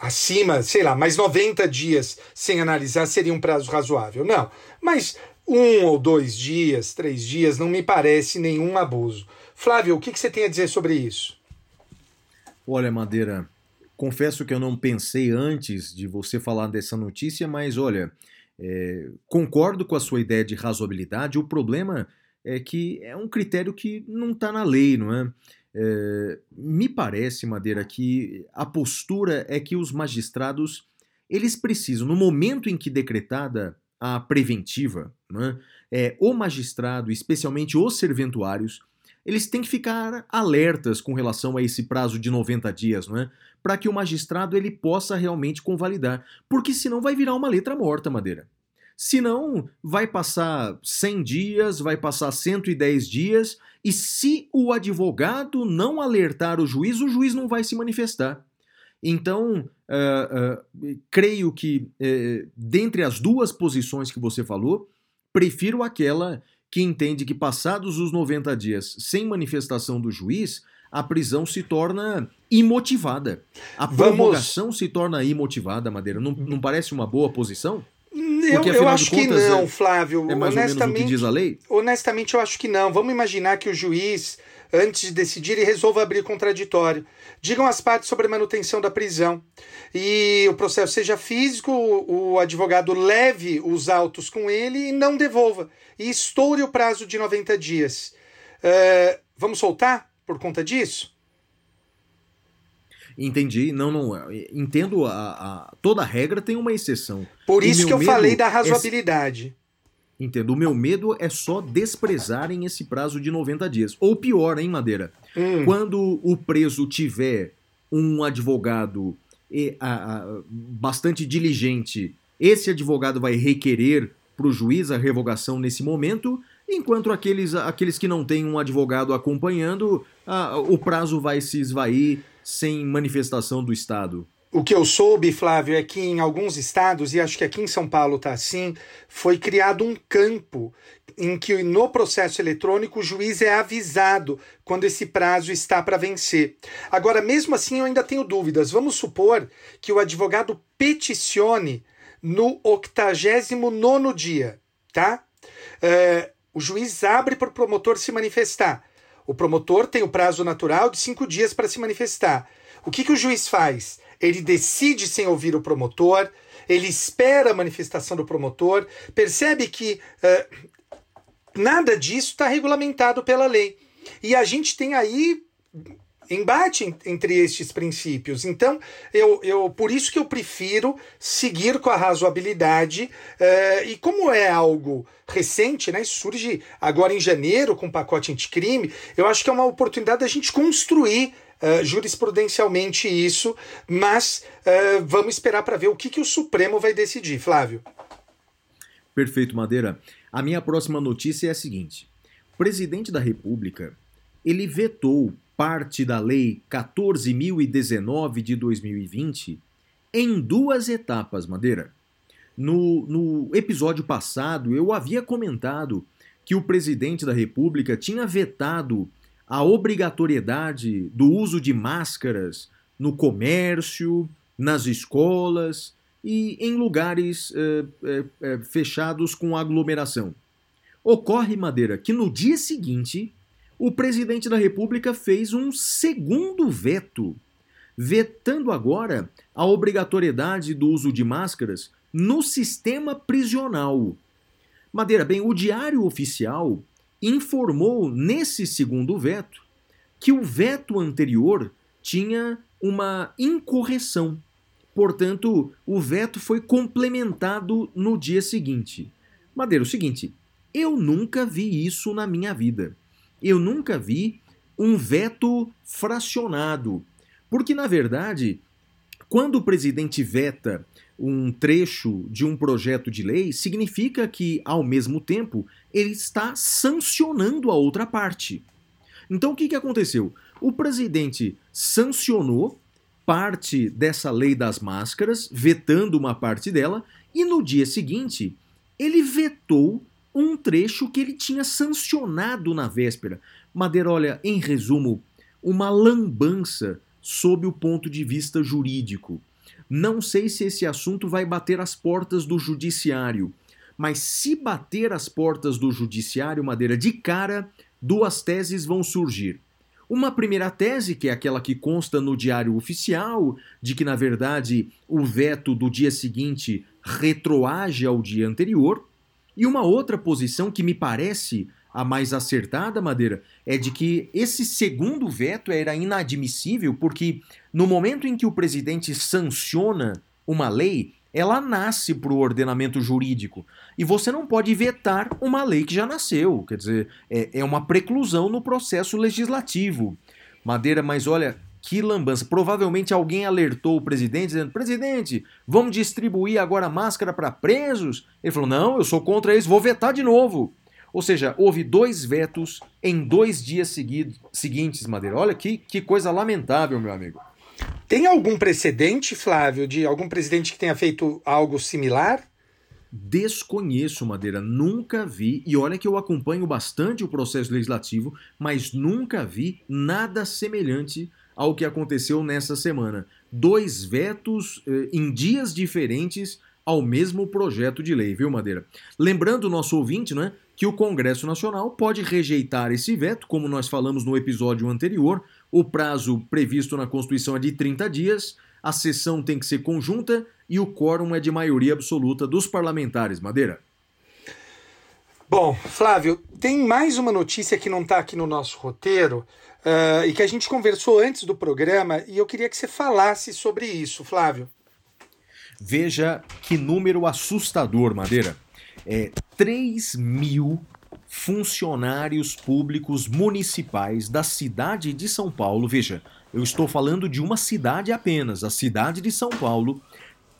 acima, sei lá, mais 90 dias sem analisar seria um prazo razoável. Não. Mas um ou dois dias, três dias, não me parece nenhum abuso. Flávio, o que, que você tem a dizer sobre isso? Olha, Madeira, confesso que eu não pensei antes de você falar dessa notícia, mas olha, é, concordo com a sua ideia de razoabilidade. O problema é que é um critério que não está na lei, não é? É? Me parece, Madeira, que a postura é que os magistrados eles precisam, no momento em que decretada a preventiva, é? é, o magistrado, especialmente os serventuários, eles têm que ficar alertas com relação a esse prazo de 90 dias, não é? Para que o magistrado ele possa realmente convalidar, porque senão vai virar uma letra morta, Madeira. Senão vai passar 100 dias, vai passar 110 dias, e se o advogado não alertar o juiz, o juiz não vai se manifestar. Então, uh, uh, creio que, uh, dentre as duas posições que você falou, prefiro aquela que entende que, passados os 90 dias sem manifestação do juiz, a prisão se torna imotivada. A Vamos- prorrogação se torna imotivada, Madeira. Não, não parece uma boa posição? Eu, Porque, eu acho de que contas, não, é- Flávio. É mais ou menos o que honestamente, diz a lei? honestamente, eu acho que não. Vamos imaginar que o juiz, antes de decidir, ele resolva abrir contraditório. Digam as partes sobre a manutenção da prisão. E o processo seja físico, o advogado leve os autos com ele e não devolva. E estoure o prazo de 90 dias. É, vamos soltar por conta disso? Entendi. Não, não. Entendo a, a- toda regra tem uma exceção. Por isso que eu falei da é- razoabilidade. Entendo. O meu medo é só desprezarem esse prazo de 90 dias. Ou pior, hein, Madeira? Hum. Quando o preso tiver um advogado e, a- a- bastante diligente esse advogado vai requerer para o juiz a revogação nesse momento, enquanto aqueles, aqueles que não têm um advogado acompanhando, o prazo vai se esvair sem manifestação do Estado. O que eu soube, Flávio, é que em alguns estados, e acho que aqui em São Paulo está assim, foi criado um campo em que no processo eletrônico o juiz é avisado quando esse prazo está para vencer. Agora, mesmo assim, eu ainda tenho dúvidas. Vamos supor que o advogado peticione no 89 dia, tá? É, o juiz abre para o promotor se manifestar. O promotor tem o prazo natural de cinco dias para se manifestar. O que, que o juiz faz? Ele decide sem ouvir o promotor, ele espera a manifestação do promotor, percebe que uh, nada disso está regulamentado pela lei. E a gente tem aí embate entre estes princípios. Então, eu, eu por isso que eu prefiro seguir com a razoabilidade. Uh, e como é algo recente, né? Surge agora em janeiro com o pacote anticrime, eu acho que é uma oportunidade da gente construir uh, jurisprudencialmente isso, mas uh, vamos esperar para ver o que, que o Supremo vai decidir, Flávio. Perfeito, Madeira. A minha próxima notícia é a seguinte: o presidente da República ele vetou parte da Lei 14.019 de 2020 em duas etapas, Madeira. No, no episódio passado, eu havia comentado que o presidente da República tinha vetado a obrigatoriedade do uso de máscaras no comércio, nas escolas e em lugares eh, eh, eh, fechados com aglomeração. Ocorre, Madeira, que no dia seguinte o presidente da República fez um segundo veto, vetando agora a obrigatoriedade do uso de máscaras no sistema prisional. Madeira, bem, o Diário Oficial informou nesse segundo veto que o veto anterior tinha uma incorreção. Portanto, o veto foi complementado no dia seguinte. Madeira, o seguinte, eu nunca vi isso na minha vida. Eu nunca vi um veto fracionado. Porque, na verdade, quando o presidente veta um trecho de um projeto de lei, significa que, ao mesmo tempo, ele está sancionando a outra parte. Então, o que, que aconteceu? O presidente sancionou parte dessa lei das máscaras, vetando uma parte dela, e no dia seguinte, ele vetou um trecho que ele tinha sancionado na véspera. Madeira, olha, em resumo, uma lambança sob o ponto de vista jurídico. Não sei se esse assunto vai bater as portas do judiciário, mas se bater as portas do judiciário, Madeira, de cara, duas teses vão surgir. Uma primeira tese, que é aquela que consta no Diário Oficial, de que, na verdade, o veto do dia seguinte retroage ao dia anterior, e uma outra posição que me parece a mais acertada, Madeira, é de que esse segundo veto era inadmissível porque no momento em que o presidente sanciona uma lei, ela nasce para o ordenamento jurídico. E você não pode vetar uma lei que já nasceu. Quer dizer, é, é uma preclusão no processo legislativo. Madeira, mas olha, que lambança. Provavelmente alguém alertou o presidente dizendo: presidente, vamos distribuir agora máscara para presos? Ele falou: não, eu sou contra isso, vou vetar de novo. Ou seja, houve dois vetos em dois dias seguidos, seguintes, Madeira. Olha que, que coisa lamentável, meu amigo. Tem algum precedente, Flávio, de algum presidente que tenha feito algo similar? Desconheço, Madeira, nunca vi, e olha que eu acompanho bastante o processo legislativo, mas nunca vi nada semelhante ao que aconteceu nessa semana. Dois vetos eh, em dias diferentes ao mesmo projeto de lei, viu, Madeira? Lembrando o nosso ouvinte, né, que o Congresso Nacional pode rejeitar esse veto, como nós falamos no episódio anterior. O prazo previsto na Constituição é de 30 dias, a sessão tem que ser conjunta e o quórum é de maioria absoluta dos parlamentares. Madeira. Bom, Flávio, tem mais uma notícia que não está aqui no nosso roteiro uh, e que a gente conversou antes do programa e eu queria que você falasse sobre isso, Flávio. Veja que número assustador, Madeira é, 3 mil funcionários públicos municipais da cidade de São Paulo. Veja, eu estou falando de uma cidade apenas, a cidade de São Paulo.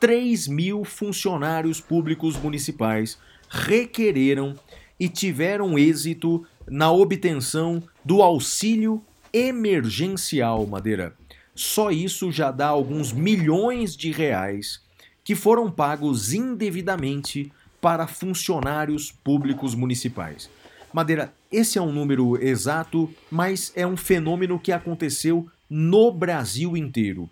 3 mil funcionários públicos municipais requereram e tiveram êxito na obtenção do auxílio emergencial, Madeira. Só isso já dá alguns milhões de reais que foram pagos indevidamente para funcionários públicos municipais. Madeira, esse é um número exato, mas é um fenômeno que aconteceu no Brasil inteiro.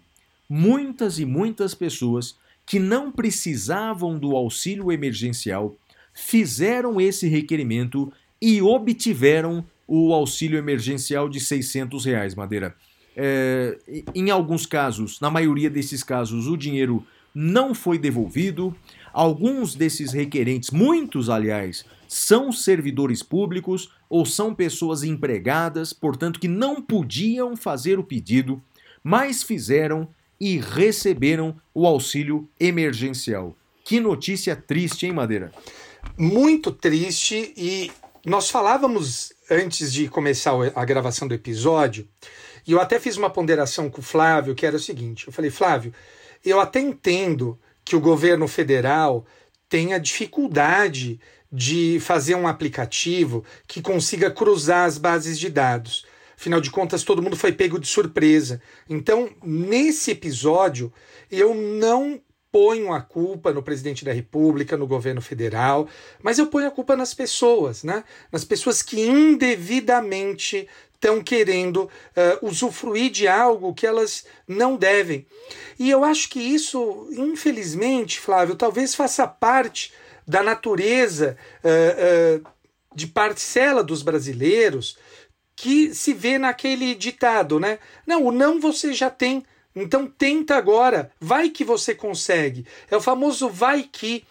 Muitas e muitas pessoas que não precisavam do auxílio emergencial fizeram esse requerimento e obtiveram o auxílio emergencial de 600 reais, Madeira. É, em alguns casos, na maioria desses casos, o dinheiro não foi devolvido. Alguns desses requerentes, muitos aliás, são servidores públicos ou são pessoas empregadas, portanto, que não podiam fazer o pedido, mas fizeram e receberam o auxílio emergencial. Que notícia triste, hein, Madeira? Muito triste e nós falávamos antes de começar a gravação do episódio, e eu até fiz uma ponderação com o Flávio, que era o seguinte: eu falei, Flávio, eu até entendo que o governo federal tenha dificuldade de fazer um aplicativo que consiga cruzar as bases de dados. Afinal de contas, todo mundo foi pego de surpresa. Então, nesse episódio, eu não ponho a culpa no presidente da República, no governo federal, mas eu ponho a culpa nas pessoas, né? Nas pessoas que indevidamente estão querendo uh, usufruir de algo que elas não devem. E eu acho que isso, infelizmente, Flávio, talvez faça parte da natureza uh, uh, de parcela dos brasileiros que se vê naquele ditado, né? Não, o não você já tem, então tenta agora, vai que você consegue. É o famoso vai que.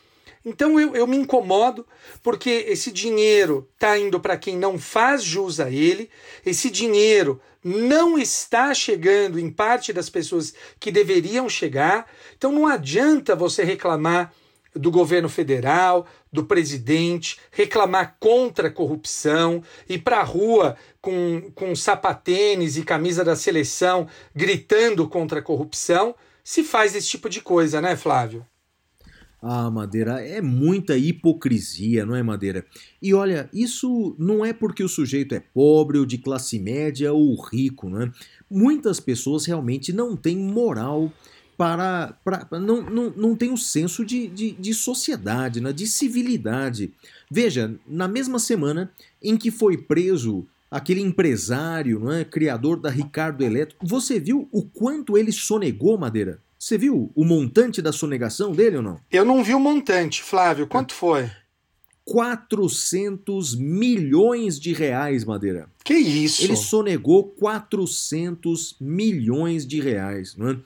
Então eu, eu me incomodo porque esse dinheiro está indo para quem não faz jus a ele, esse dinheiro não está chegando em parte das pessoas que deveriam chegar. Então não adianta você reclamar do governo federal, do presidente, reclamar contra a corrupção, ir para a rua com, com sapatênis e camisa da seleção gritando contra a corrupção, se faz esse tipo de coisa, né, Flávio? Ah, Madeira, é muita hipocrisia, não é, Madeira? E olha, isso não é porque o sujeito é pobre ou de classe média ou rico, não é? Muitas pessoas realmente não têm moral para. para não, não, não tem o senso de, de, de sociedade, né? de civilidade. Veja, na mesma semana em que foi preso aquele empresário, não é, criador da Ricardo Eletro, você viu o quanto ele sonegou, Madeira? Você viu o montante da sonegação dele ou não? Eu não vi o montante, Flávio. Quanto foi? 400 milhões de reais, Madeira. Que isso? Ele sonegou 400 milhões de reais, não é?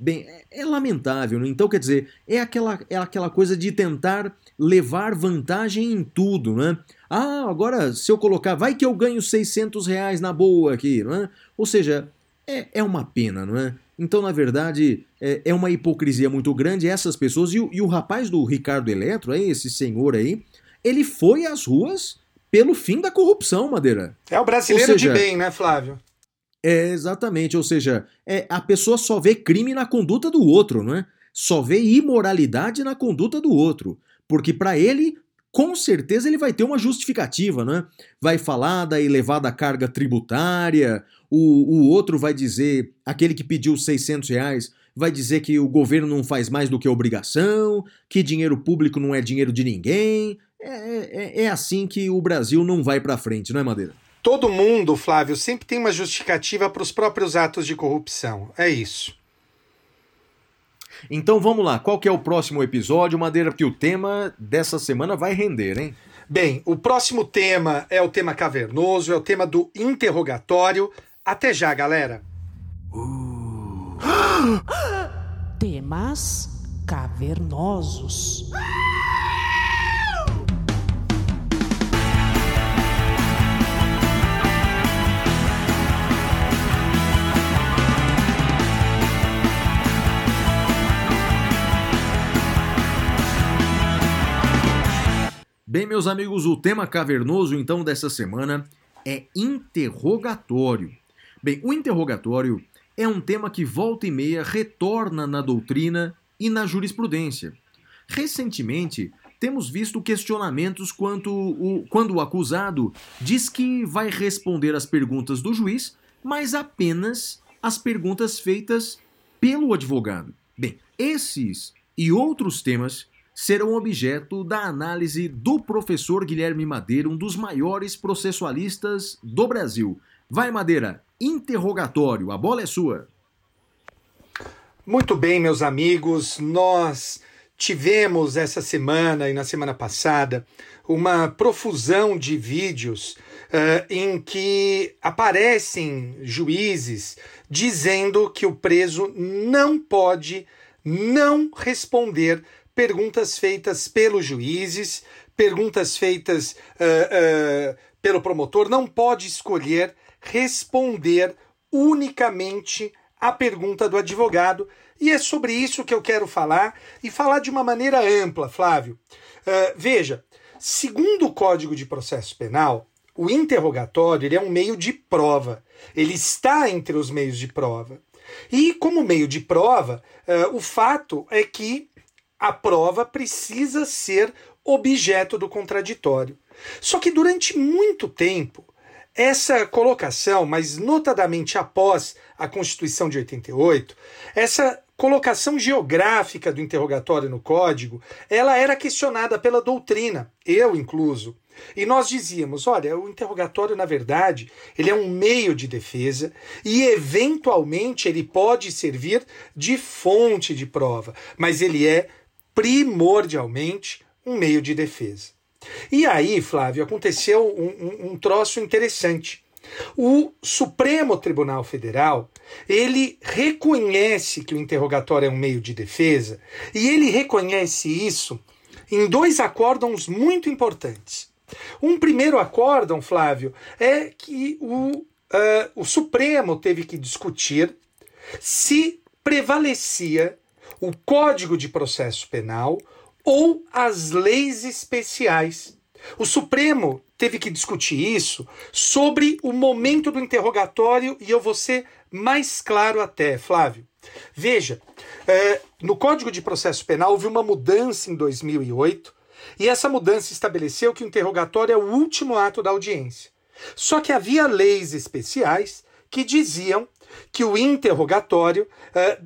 Bem, é, é lamentável, né? então quer dizer, é aquela, é aquela coisa de tentar levar vantagem em tudo, né? Ah, agora se eu colocar, vai que eu ganho 600 reais na boa aqui, não é? Ou seja, é, é uma pena, não é? Então, na verdade, é, é uma hipocrisia muito grande essas pessoas. E o, e o rapaz do Ricardo Eletro, aí, esse senhor aí, ele foi às ruas pelo fim da corrupção, Madeira. É o brasileiro seja, de bem, né, Flávio? É, exatamente. Ou seja, é, a pessoa só vê crime na conduta do outro, não é? Só vê imoralidade na conduta do outro. Porque para ele, com certeza ele vai ter uma justificativa, né? Vai falar da elevada carga tributária, o, o outro vai dizer, aquele que pediu 600 reais, vai dizer que o governo não faz mais do que obrigação, que dinheiro público não é dinheiro de ninguém. É, é, é assim que o Brasil não vai para frente, não é, Madeira? Todo mundo, Flávio, sempre tem uma justificativa para os próprios atos de corrupção. É isso. Então vamos lá, qual que é o próximo episódio, Madeira? Porque o tema dessa semana vai render, hein? Bem, o próximo tema é o tema cavernoso, é o tema do interrogatório. Até já, galera! Uh. [gasps] Temas cavernosos. Bem, meus amigos, o tema cavernoso então dessa semana é interrogatório. Bem, o interrogatório é um tema que volta e meia retorna na doutrina e na jurisprudência. Recentemente, temos visto questionamentos quanto o, quando o acusado diz que vai responder às perguntas do juiz, mas apenas as perguntas feitas pelo advogado. Bem, esses e outros temas serão objeto da análise do professor Guilherme Madeira, um dos maiores processualistas do Brasil. Vai, Madeira, interrogatório, a bola é sua. Muito bem, meus amigos, nós tivemos essa semana e na semana passada uma profusão de vídeos uh, em que aparecem juízes dizendo que o preso não pode não responder perguntas feitas pelos juízes, perguntas feitas uh, uh, pelo promotor, não pode escolher responder unicamente a pergunta do advogado. E é sobre isso que eu quero falar e falar de uma maneira ampla, Flávio. Uh, veja, segundo o Código de Processo Penal, o interrogatório é um meio de prova. Ele está entre os meios de prova. E como meio de prova, uh, o fato é que a prova precisa ser objeto do contraditório. Só que durante muito tempo, essa colocação, mas notadamente após a Constituição de 88, essa colocação geográfica do interrogatório no código, ela era questionada pela doutrina, eu incluso. E nós dizíamos, olha, o interrogatório, na verdade, ele é um meio de defesa e, eventualmente, ele pode servir de fonte de prova, mas ele é primordialmente um meio de defesa. E aí, Flávio, aconteceu um, um, um troço interessante. O Supremo Tribunal Federal ele reconhece que o interrogatório é um meio de defesa e ele reconhece isso em dois acórdãos muito importantes. Um primeiro acórdão, Flávio, é que o, uh, o Supremo teve que discutir se prevalecia o Código de Processo Penal ou as leis especiais. O Supremo teve que discutir isso sobre o momento do interrogatório e eu vou ser mais claro até, Flávio. Veja, é, no Código de Processo Penal houve uma mudança em 2008 e essa mudança estabeleceu que o interrogatório é o último ato da audiência. Só que havia leis especiais que diziam que o interrogatório é,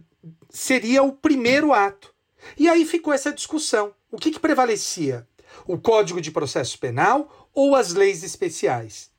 seria o primeiro ato. E aí ficou essa discussão. O que, que prevalecia? O Código de Processo Penal ou as leis especiais?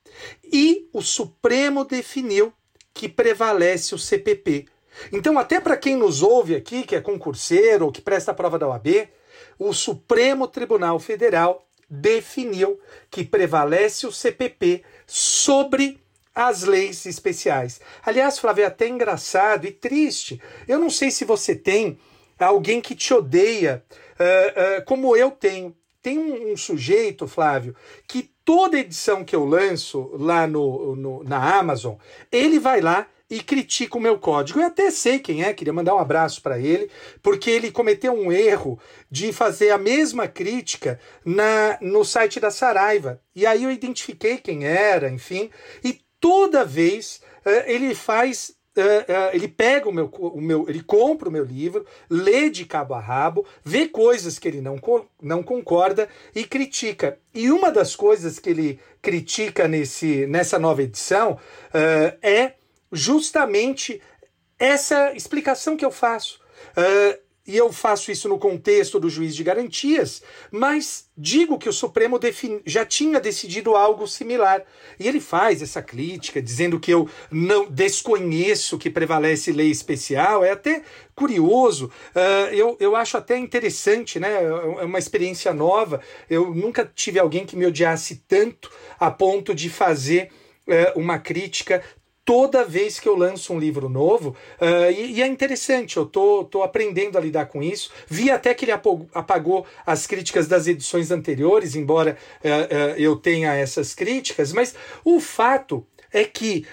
E o Supremo definiu que prevalece o CPP. Então, até para quem nos ouve aqui, que é concurseiro ou que presta a prova da OAB, o Supremo Tribunal Federal definiu que prevalece o CPP sobre as leis especiais. Aliás, Flávio, é até engraçado e triste. Eu não sei se você tem alguém que te odeia, uh, uh, como eu tenho. Tem um, um, sujeito, Flávio, que toda edição que eu lanço lá no, no, na Amazon, ele vai lá e critica o meu código. Eu até sei quem é, queria mandar um abraço para ele, porque ele cometeu um erro de fazer a mesma crítica na no site da Saraiva. E aí eu identifiquei quem era, enfim, e toda vez uh, ele faz Uh, uh, ele pega o meu, o meu, ele compra o meu livro, lê de cabo a rabo, vê coisas que ele não, não concorda e critica. E uma das coisas que ele critica nesse, nessa nova edição uh, é justamente essa explicação que eu faço e eu faço isso no contexto do juiz de garantias, mas digo que o Supremo já tinha decidido algo similar. E ele faz essa crítica, dizendo que eu não desconheço que prevalece lei especial. É até curioso, uh, eu, eu acho até interessante, né? É uma experiência nova. Eu nunca tive alguém que me odiasse tanto a ponto de fazer uh, uma crítica toda vez que eu lanço um livro novo, uh, e, e, é interessante, eu tô, tô aprendendo a lidar com isso. Vi até que ele apagou as críticas das edições anteriores, embora uh, uh, eu tenha essas críticas, mas o fato é que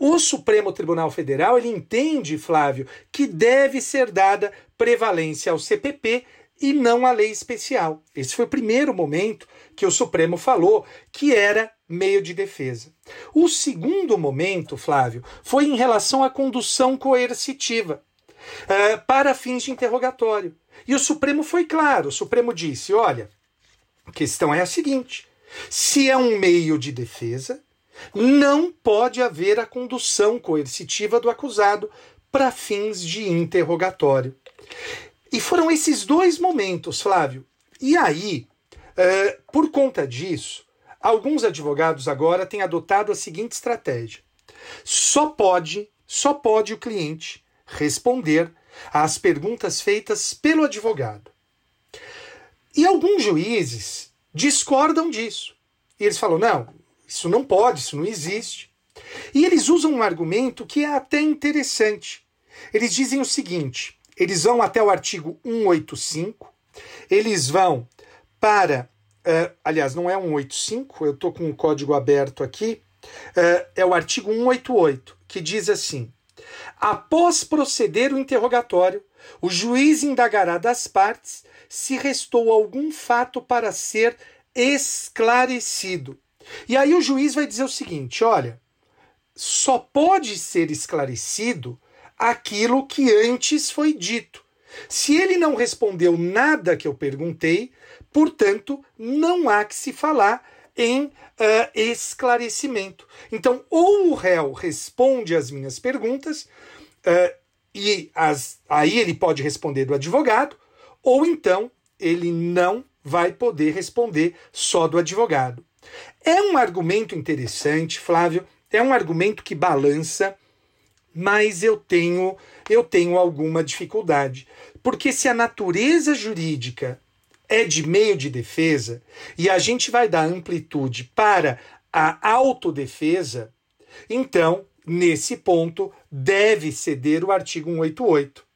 o Supremo Tribunal Federal ele entende, Flávio, que deve ser dada prevalência ao CPP e não à lei especial. Esse foi o primeiro momento que o Supremo falou que era meio de defesa. O segundo momento, Flávio, foi em relação à condução coercitiva. uh, para fins de interrogatório. E o Supremo foi claro: o Supremo disse, olha, a questão é a seguinte: se é um meio de defesa, não pode haver a condução coercitiva do acusado para fins de interrogatório. E foram esses dois momentos, Flávio. E aí, uh, por conta disso, alguns advogados agora têm adotado a seguinte estratégia: só pode, só pode o cliente responder às perguntas feitas pelo advogado. E alguns juízes discordam disso. E eles falam: não, isso não pode, isso não existe. E eles usam um argumento que é até interessante. Eles dizem o seguinte: eles vão até o artigo 185, eles vão para. Uh, aliás, não é 185, eu estou com o código aberto aqui. Uh, é o artigo 188, que diz assim: após proceder o interrogatório, o juiz indagará das partes se restou algum fato para ser esclarecido. E aí o juiz vai dizer o seguinte: olha, só pode ser esclarecido aquilo que antes foi dito. Se ele não respondeu nada que eu perguntei, portanto, não há que se falar em uh, esclarecimento. Então, ou o réu responde às minhas perguntas, uh, e as, aí ele pode responder do advogado, ou então ele não vai poder responder só do advogado. É um argumento interessante, Flávio, é um argumento que balança, mas eu tenho eu tenho alguma dificuldade, porque se a natureza jurídica é de meio de defesa e a gente vai dar amplitude para a autodefesa, então, nesse ponto, deve ceder o artigo 188.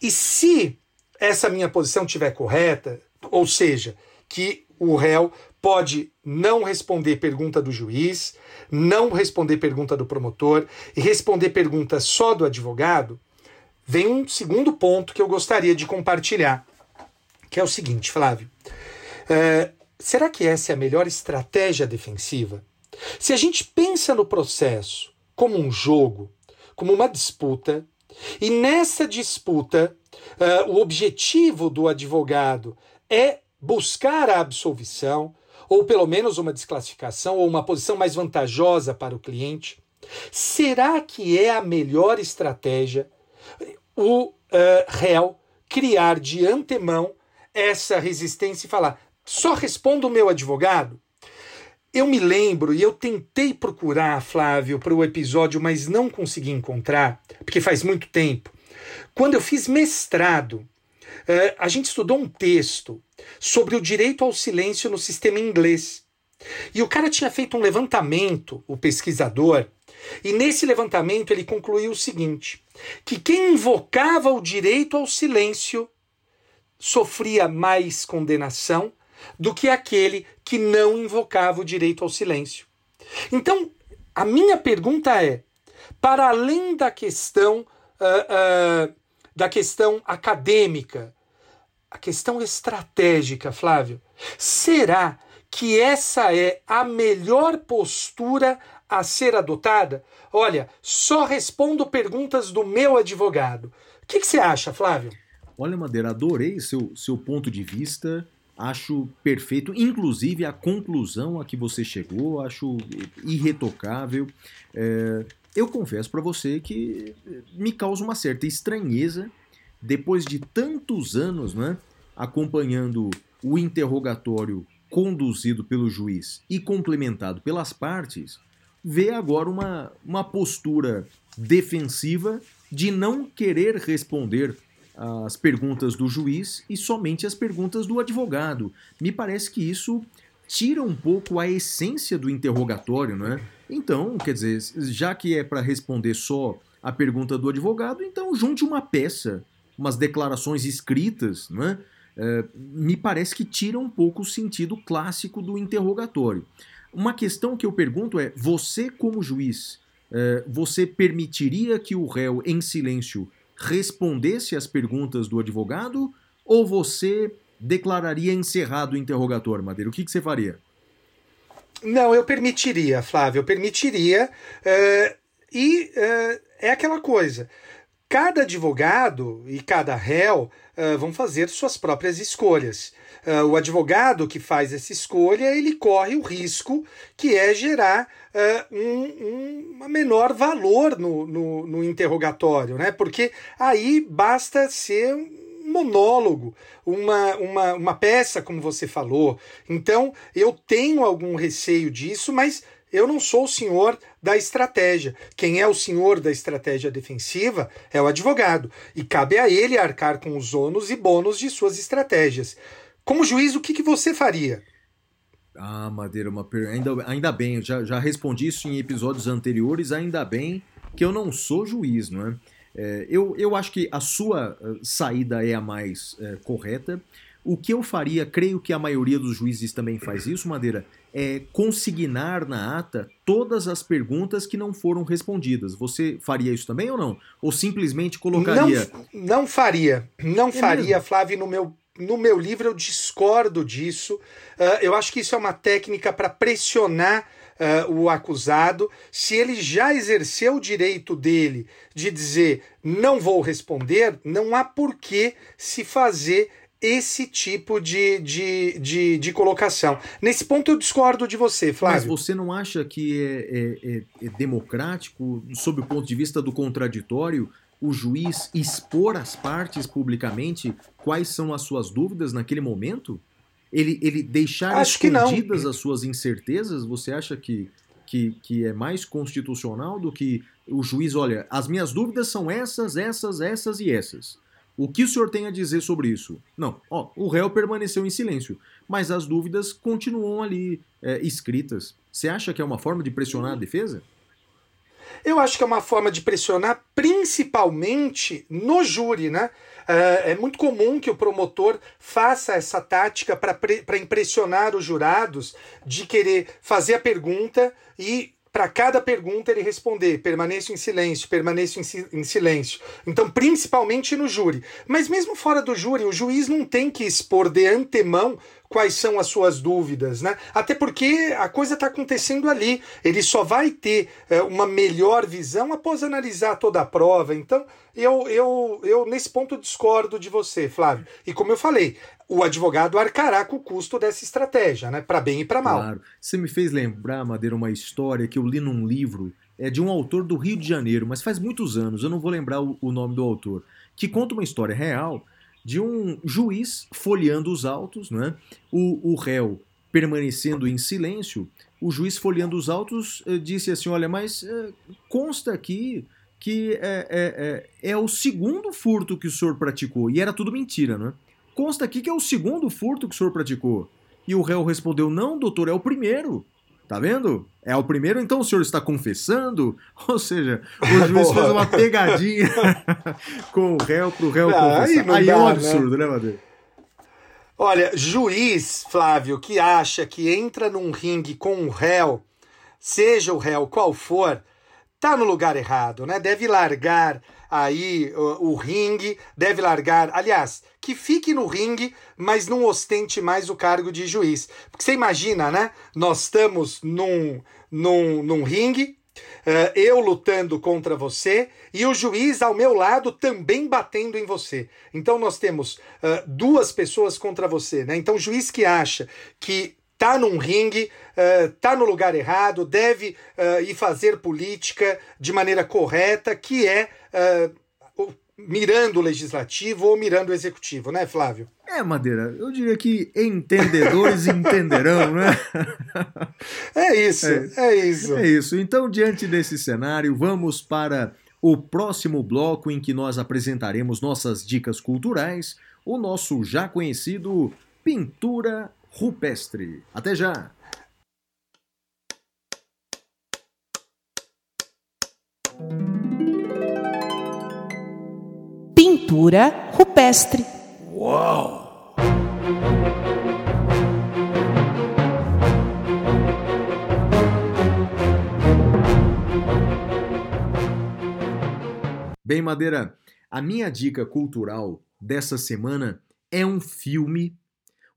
E se essa minha posição estiver correta, ou seja, que o réu pode não responder pergunta do juiz, não responder pergunta do promotor e responder pergunta só do advogado, vem um segundo ponto que eu gostaria de compartilhar, que é o seguinte, Flávio. É, será que essa é a melhor estratégia defensiva? Se a gente pensa no processo como um jogo, como uma disputa, e nessa disputa uh, o objetivo do advogado é buscar a absolvição, ou pelo menos uma desclassificação, ou uma posição mais vantajosa para o cliente, será que é a melhor estratégia o uh, réu criar de antemão essa resistência e falar: só respondo o meu advogado? Eu me lembro, e eu tentei procurar, Flávio, para o episódio, mas não consegui encontrar, porque faz muito tempo. Quando eu fiz mestrado, uh, a gente estudou um texto sobre o direito ao silêncio no sistema inglês. E o cara tinha feito um levantamento, o pesquisador, e nesse levantamento ele concluiu o seguinte: que quem invocava o direito ao silêncio sofria mais condenação do que aquele que não invocava o direito ao silêncio. Então, a minha pergunta é: para além da questão uh, uh, da questão acadêmica, a questão estratégica, Flávio, será que essa é a melhor postura a ser adotada? Olha, só respondo perguntas do meu advogado. O que, que você acha, Flávio? Olha, Madeira, adorei seu, seu ponto de vista. Acho perfeito, inclusive a conclusão a que você chegou, acho irretocável. É, eu confesso para você que me causa uma certa estranheza depois de tantos anos né, acompanhando o interrogatório conduzido pelo juiz e complementado pelas partes, vê agora uma, uma postura defensiva de não querer responder as perguntas do juiz e somente as perguntas do advogado. Me parece que isso tira um pouco a essência do interrogatório, não é? Então, quer dizer, já que é para responder só a pergunta do advogado, então junte uma peça, umas declarações escritas, não é? Me parece que tira um pouco o sentido clássico do interrogatório. Uma questão que eu pergunto é: você, como juiz, é, você permitiria que o réu, em silêncio, respondesse às perguntas do advogado ou você declararia encerrado o interrogatório, Madeira? O que, que você faria? Não, eu permitiria, Flávio, eu permitiria. É, e é, é aquela coisa. Cada advogado e cada réu uh, vão fazer suas próprias escolhas. Uh, o advogado que faz essa escolha, ele corre o risco que é gerar uh, um, um menor valor no, no, no, interrogatório, né? Porque aí basta ser um monólogo, uma, uma, uma peça, como você falou. Então, eu tenho algum receio disso, mas eu não sou o senhor da estratégia. Quem é o senhor da estratégia defensiva é o advogado. E cabe a ele arcar com os ônus e bônus de suas estratégias. Como juiz, o que, que você faria? Ah, Madeira, uma per... ainda, ainda bem, eu já, já respondi isso em episódios anteriores, ainda bem que eu não sou juiz, não é? é eu, eu acho que a sua eh, saída é a mais é, correta. O que eu faria, creio que a maioria dos juízes também faz isso, Madeira, é consignar na ata todas as perguntas que não foram respondidas. Você faria isso também ou não? Ou simplesmente colocaria. Não, não faria. Não é faria, mesmo? Flávio, no meu no meu livro eu discordo disso. Uh, eu acho que isso é uma técnica para pressionar uh, o acusado. Se ele já exerceu o direito dele de dizer não vou responder, não há por que se fazer esse tipo de, de, de, de, colocação. Nesse ponto eu discordo de você, Flávio. Mas você não acha que é, é, é, é democrático, sob o ponto de vista do contraditório, o juiz expor às partes publicamente quais são as suas dúvidas naquele momento? Ele, ele deixar Acho escondidas as suas incertezas? Você acha que, que, que é mais constitucional do que o juiz, olha, as minhas dúvidas são essas, essas, essas e essas. O que o senhor tem a dizer sobre isso? Não, ó, o réu permaneceu em silêncio, mas as dúvidas continuam ali é, escritas. Você acha que é uma forma de pressionar a defesa? Eu acho que é uma forma de pressionar principalmente no júri, né? É, é muito comum que o promotor faça essa tática para impressionar os jurados de querer fazer a pergunta e para cada pergunta ele responder, permaneço em silêncio, permaneço em, em, silêncio. Então, principalmente no júri. Mas mesmo fora do júri, o juiz não tem que expor de antemão quais são as suas dúvidas, né? Até porque a coisa está acontecendo ali. Ele só vai ter é, uma melhor visão após analisar toda a prova. Então, eu, eu, eu nesse ponto discordo de você, Flávio. E como eu falei, o advogado arcará com o custo dessa estratégia, né? Para bem e para mal. Claro. Você me fez lembrar, Madeira, uma história que eu li num livro é de um autor do Rio de Janeiro, mas faz muitos anos, eu não vou lembrar o, o nome do autor, que conta uma história real de um juiz folheando os autos, né? o, o réu permanecendo em silêncio, o juiz folheando os autos eh, disse assim: Olha, mas eh, consta aqui que é, é, é, é, o segundo furto que o senhor praticou. E era tudo mentira, né? Consta aqui que é o segundo furto que o senhor praticou. E o réu respondeu: Não, doutor, é o primeiro. Tá vendo? É o primeiro, então o senhor está confessando? [laughs] Ou seja, o [laughs] juiz fez uma pegadinha [laughs] com o réu pro réu não, confessar. Aí, aí dá, é um né? absurdo, né, né Madeira? Olha, juiz, Flávio, que acha que entra num ringue com o réu, seja o réu qual for, tá no lugar errado, né? Deve largar aí o, o ringue, deve largar. Aliás, que fique no ringue, mas não ostente mais o cargo de juiz. Porque você imagina, né? Nós estamos num, num, num ringue, Uh, eu lutando contra você e o juiz ao meu lado também batendo em você. Então nós temos uh, duas pessoas contra você, né? Então o juiz que acha que tá num ringue, uh, tá no lugar errado, deve uh, ir fazer política de maneira correta, que é uh, mirando o legislativo ou mirando o executivo, né, Flávio? É, Madeira, eu diria que entendedores [laughs] entenderão, né? É isso, é, é isso. É isso. Então, diante desse cenário, vamos para o próximo bloco em que nós apresentaremos nossas dicas culturais, o nosso já conhecido Pintura rupestre. Até já! Pintura rupestre. Uau! Bem, Madeira, a minha dica cultural dessa semana é um filme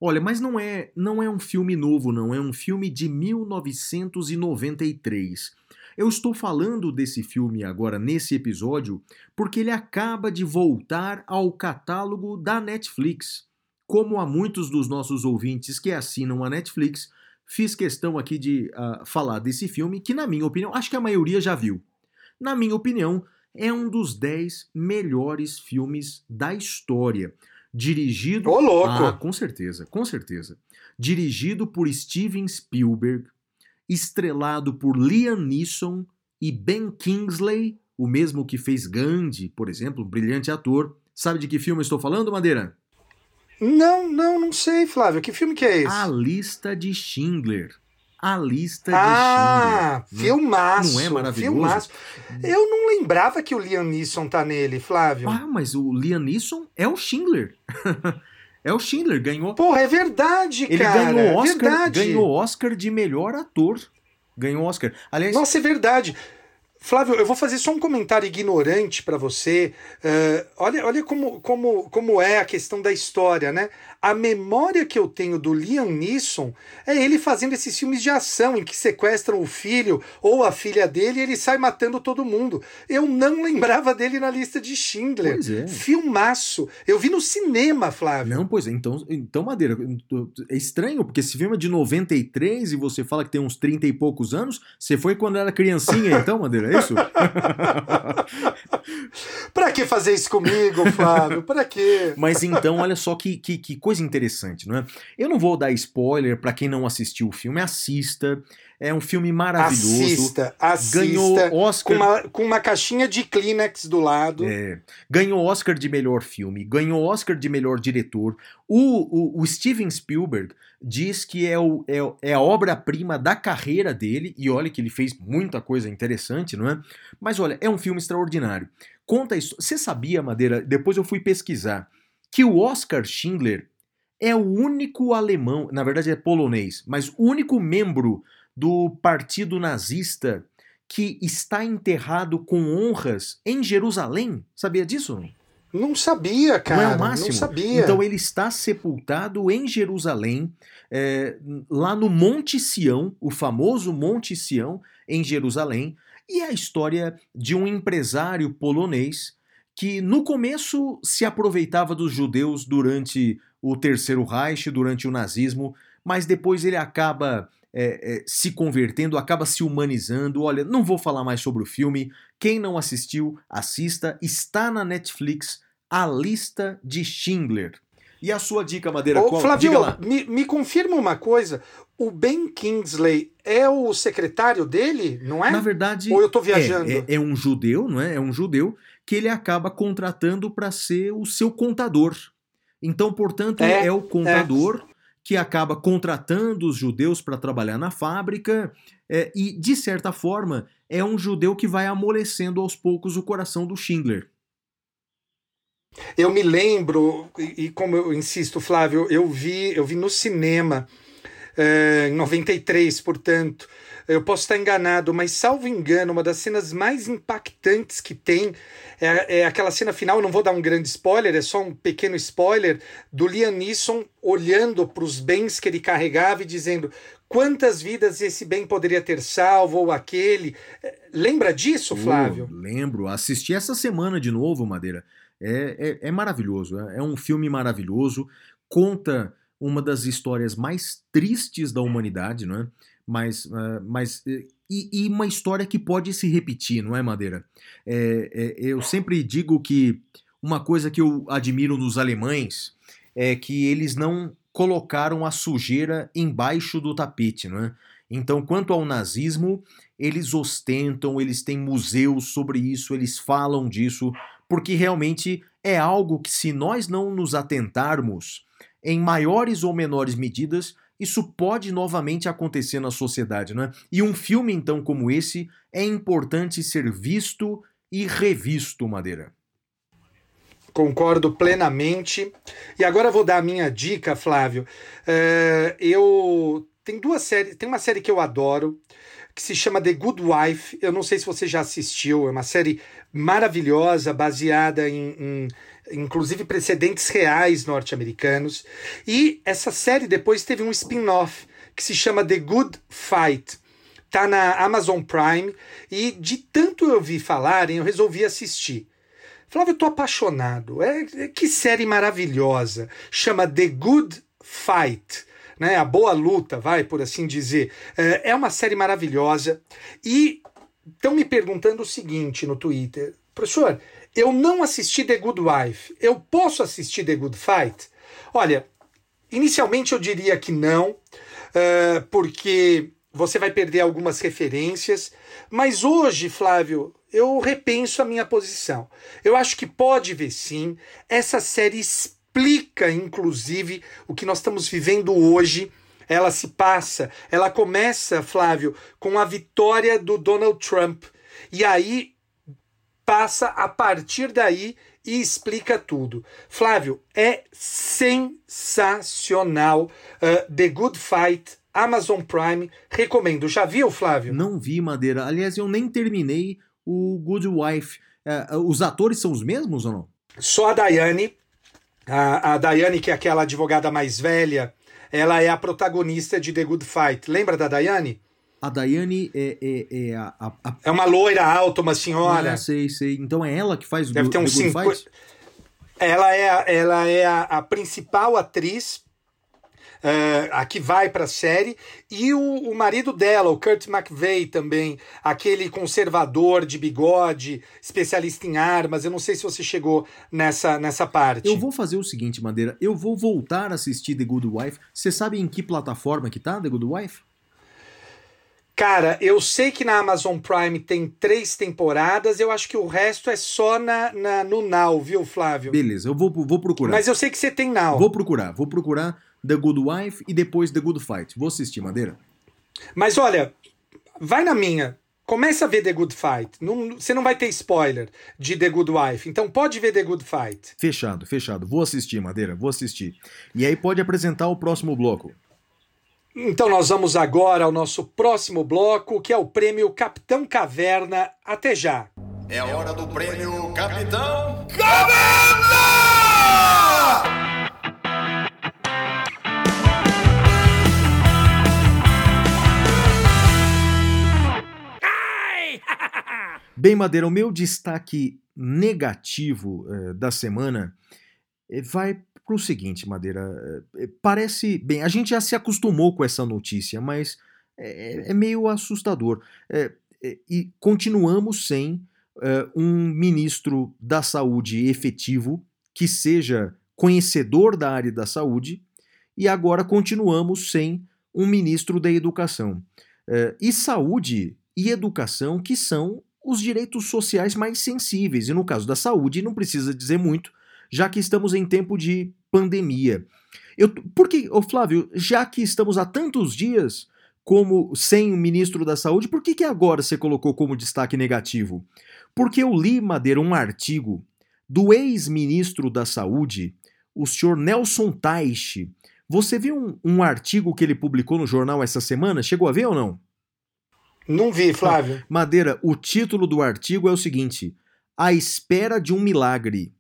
Olha, mas não é, não é um filme novo, não. É um filme de 1993. Eu estou falando desse filme agora nesse episódio porque ele acaba de voltar ao catálogo da Netflix. Como há muitos dos nossos ouvintes que assinam a Netflix, fiz questão aqui de uh, falar desse filme que, na minha opinião, acho que a maioria já viu. Na minha opinião, é um dos 10 melhores filmes da história. Dirigido. Ô, louco! Ah, com certeza, com certeza. Dirigido por Steven Spielberg, estrelado por Liam Neeson e Ben Kingsley, o mesmo que fez Gandhi, por exemplo, um brilhante ator. Sabe de que filme estou falando, Madeira? Não, não, não sei, Flávio. Que filme que é esse? A Lista de Schindler. A Lista ah, de Schindler. Ah, filmaço. Não é maravilhoso? Filmaço. Eu não lembrava que o Liam Neeson tá nele, Flávio. Ah, mas o Liam Neeson é o Schindler. [laughs] é o Schindler, ganhou. Porra, é verdade, Ele cara. ganhou Oscar, verdade. ganhou Oscar de melhor ator. Ganhou Oscar. Aliás, Nossa, é verdade. Flávio, eu vou fazer só um comentário ignorante para você. Uh, olha, olha como, como, como é a questão da história, né? A memória que eu tenho do Liam Neeson é ele fazendo esses filmes de ação em que sequestram o filho ou a filha dele e ele sai matando todo mundo. Eu não [laughs] lembrava dele na lista de Schindler. Pois é. Filmaço. Eu vi no cinema, Flávio. Não, pois é. Então, então, Madeira, é estranho, porque esse filme é de 93 e você fala que tem uns 30 e poucos anos. Você foi quando era criancinha, [laughs] então, Madeira, é isso? [laughs] pra que fazer isso comigo, Flávio? Pra quê? Mas então, olha só que, que, que coisa interessante, não é? Eu não vou dar spoiler para quem não assistiu o filme, assista. É um filme maravilhoso. Assista, assista. Ganhou Oscar. Com uma, com uma caixinha de Kleenex do lado. É, ganhou Oscar de melhor filme, ganhou Oscar de melhor diretor. O, o, o Steven Spielberg diz que é, o, é, é a obra-prima da carreira dele, e olha que ele fez muita coisa interessante, não é? Mas olha, é um filme extraordinário. Conta isso. Você sabia, Madeira? Depois eu fui pesquisar que o Oscar Schindler é o único alemão, na verdade é polonês, mas o único membro do partido nazista que está enterrado com honras em Jerusalém. Sabia disso? Não sabia, cara. Não é o máximo. Não sabia. Então ele está sepultado em Jerusalém, é, lá no Monte Sião, o famoso Monte Sião, em Jerusalém. E é a história de um empresário polonês que no começo se aproveitava dos judeus durante o Terceiro Reich, durante o nazismo, mas depois ele acaba é, é, se convertendo, acaba se humanizando. Olha, não vou falar mais sobre o filme. Quem não assistiu, assista. Está na Netflix a lista de Schindler. E a sua dica, Madeira? Ô, qual? Lá. me, me confirma uma coisa. O Ben Kingsley é o secretário dele, não é? Na verdade, Ou eu tô viajando? É, é, é um judeu, não é? É um judeu que ele acaba contratando para ser o seu contador. Então, portanto, É, é, o contador que acaba contratando os judeus para trabalhar na fábrica é, e, de certa forma, é um judeu que vai amolecendo aos poucos o coração do Schindler. Eu me lembro, e, e como eu insisto, Flávio, eu vi, eu vi no cinema em 93, portanto. Eu posso estar enganado, mas salvo engano, uma das cenas mais impactantes que tem é, é aquela cena final. Não vou dar um grande spoiler, é só um pequeno spoiler do Liam Neeson olhando para os bens que ele carregava e dizendo quantas vidas esse bem poderia ter salvo ou aquele. Lembra disso, Flávio? Oh, lembro, assisti essa semana de novo, Madeira. É, é, é maravilhoso, é, é um filme maravilhoso, conta uma das histórias mais tristes da humanidade, não é? Mas, uh, mas e, e, uma história que pode se repetir, não é, Madeira? É, é, eu sempre digo que uma coisa que eu admiro nos alemães é que eles não colocaram a sujeira embaixo do tapete, não é? Então, quanto ao nazismo, eles ostentam, eles têm museus sobre isso, eles falam disso, porque realmente é algo que, se nós não nos atentarmos, em maiores ou menores medidas, isso pode novamente acontecer na sociedade, não é? E um filme, então, como esse, é importante ser visto e revisto, Madeira. Concordo plenamente. E agora vou dar a minha dica, Flávio. É, eu tem duas séries, tem uma série que eu adoro que se chama The Good Wife. Eu não sei se você já assistiu, é uma série maravilhosa, baseada em, em inclusive precedentes reais norte-americanos. E essa série depois teve um spin-off que se chama The Good Fight. tá na Amazon Prime e de tanto eu vi falarem, eu resolvi assistir. Flávio, eu tô apaixonado. É, é, que série maravilhosa. Chama The Good Fight. Né, a boa luta, vai por assim dizer. É, é uma série maravilhosa. E estão me perguntando o seguinte no Twitter: professor, eu não assisti The Good Wife. Eu posso assistir The Good Fight? Olha, inicialmente eu diria que não, uh, porque você vai perder algumas referências. Mas hoje, Flávio, eu repenso a minha posição. Eu acho que pode ver sim. Essa série explica, inclusive, o que nós estamos vivendo hoje. Ela se passa, ela começa, Flávio, com a vitória do Donald Trump. E aí passa a partir daí e explica tudo. Flávio, é sensacional. Uh, The Good Fight, Amazon Prime, recomendo. Já viu, Flávio? Não vi, Madeira. Aliás, eu nem terminei o Good Wife. Uh, os atores são os mesmos ou não? Só a Daiane. A, a Daiane, que é aquela advogada mais velha, ela é a protagonista de The Good Fight. Lembra da Daiane? A Daiane é, é, é a, a, É uma loira alta, uma senhora. Ah, sei, sei. Então é ela que faz Deve o ter uns The Good cinco... Fight? Ela é, a- ela é a, a principal atriz eh, a que vai para a série e o, o marido dela, o Kurt McVeigh também, aquele conservador de bigode, especialista em armas. Eu não sei se você chegou nessa, nessa parte. Eu vou fazer o seguinte, Madeira. Eu vou voltar a assistir The Good Wife. Você sabe em que plataforma que tá The Good Wife? Cara, eu sei que na Amazon Prime tem três temporadas, eu acho que o resto é só na, na- no Now, viu, Flávio? Beleza, eu vou, vou procurar. Mas eu sei que você tem Now. Vou procurar. Vou procurar The Good Wife e depois The Good Fight. Vou assistir, Madeira. Mas olha, vai na minha. Começa a ver The Good Fight. Não- você não vai ter spoiler de The Good Wife. Então pode ver The Good Fight. Fechado, fechado. Vou assistir, Madeira. Vou assistir. E aí pode apresentar o próximo bloco. Então nós vamos agora ao nosso próximo bloco, que é o prêmio Capitão Caverna. Até já. É a hora do prêmio Capitão [laughs] Bem, Madeira, o meu destaque negativo eh, da semana eh, vai o seguinte, Madeira. eh, parece. Bem, a gente já se acostumou com essa notícia, mas é, é meio assustador. Eh, eh, e continuamos sem eh, um ministro da saúde efetivo que seja conhecedor da área da saúde, e agora continuamos sem um ministro da educação. Eh, e saúde e educação, que são os direitos sociais mais sensíveis. E no caso da saúde, não precisa dizer muito, já que estamos em tempo de pandemia. Eu, porque, ô Flávio, já que estamos há tantos dias como sem o ministro da saúde, por que, que agora você colocou como destaque negativo? Porque eu li, Madeira, um artigo do ex-ministro da saúde, o senhor Nelson Teich. Você viu um, um artigo que ele publicou no jornal essa semana? Chegou a ver ou não? Não vi, Flávio. Madeira, o título do artigo é o seguinte: A Espera de um Milagre.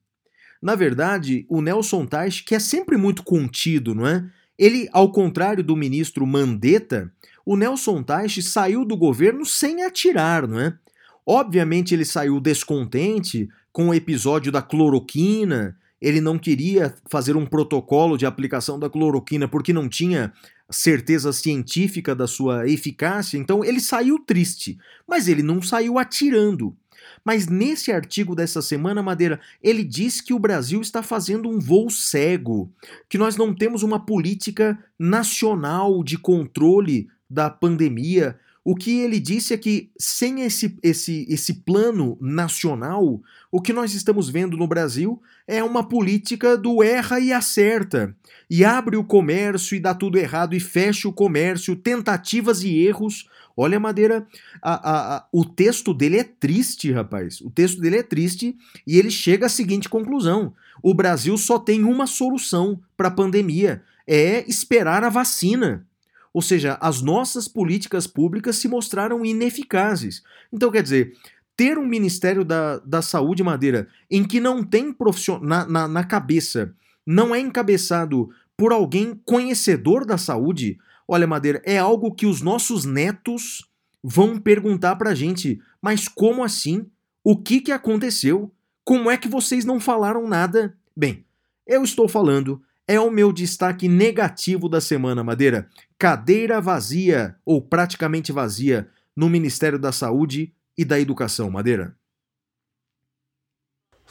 Na verdade, o Nelson Teich, que é sempre muito contido, não é? Ele, ao contrário do ministro Mandetta, o Nelson Teich saiu do governo sem atirar, não é? Obviamente ele saiu descontente com o episódio da cloroquina, ele não queria fazer um protocolo de aplicação da cloroquina porque não tinha certeza científica da sua eficácia, então ele saiu triste, mas ele não saiu atirando. Mas nesse artigo dessa semana, Madeira, ele diz que o Brasil está fazendo um voo cego, que nós não temos uma política nacional de controle da pandemia. O que ele disse é que sem esse, esse, esse plano nacional, o que nós estamos vendo no Brasil é uma política do erra e acerta. E abre o comércio e dá tudo errado e fecha o comércio, tentativas e erros. Olha, Madeira, a, a, a, o texto dele é triste, rapaz. O texto dele é triste e ele chega à seguinte conclusão: o Brasil só tem uma solução para a pandemia: é esperar a vacina. Ou seja, as nossas políticas públicas se mostraram ineficazes. Então, quer dizer, ter um Ministério da, da Saúde, Madeira, em que não tem profissional na, na, na cabeça, não é encabeçado por alguém conhecedor da saúde, olha, Madeira, é algo que os nossos netos vão perguntar pra gente: mas como assim? O que, que aconteceu? Como é que vocês não falaram nada? Bem, eu estou falando, é o meu destaque negativo da semana, Madeira. Cadeira vazia, ou praticamente vazia, no Ministério da Saúde e da Educação, Madeira.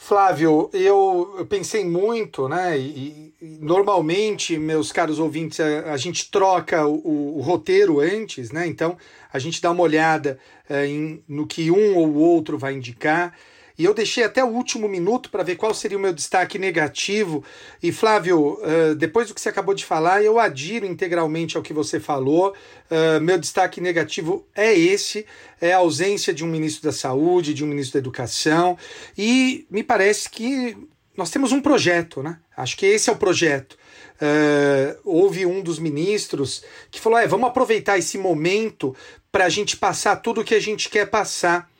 Flávio, eu, pensei muito, né? E, e, normalmente, meus caros ouvintes, a, a gente troca o, o, o, roteiro antes, né? Então a gente dá uma olhada é, em, no que um ou outro vai indicar. E eu deixei até o último minuto para ver qual seria o meu destaque negativo. E Flávio, uh, depois do que você acabou de falar, eu adiro integralmente ao que você falou. Uh, meu destaque negativo é esse: é a ausência de um ministro da Saúde, de um ministro da Educação. E me parece que nós temos um projeto, né? Acho que esse é o projeto. Uh, houve um dos ministros que falou: é, vamos aproveitar esse momento para a gente passar tudo o que a gente quer passar.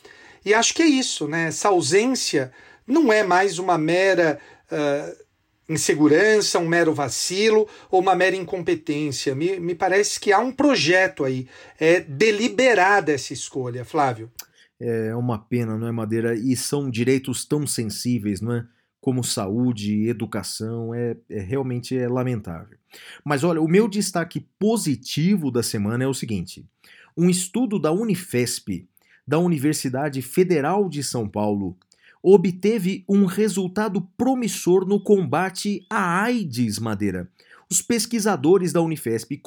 E acho que é isso, né? Essa ausência não é mais uma mera uh, insegurança, um mero vacilo ou uma mera incompetência. Me, me parece que há um projeto aí. É deliberada essa escolha, Flávio. É uma pena, não é, Madeira? E são direitos tão sensíveis, não é? Como saúde, educação, é, é realmente é lamentável. Mas olha, o meu destaque positivo da semana é o seguinte: um estudo da Unifesp da Universidade Federal de São Paulo obteve um resultado promissor no combate à AIDS, Madeira. Os pesquisadores da Unifesp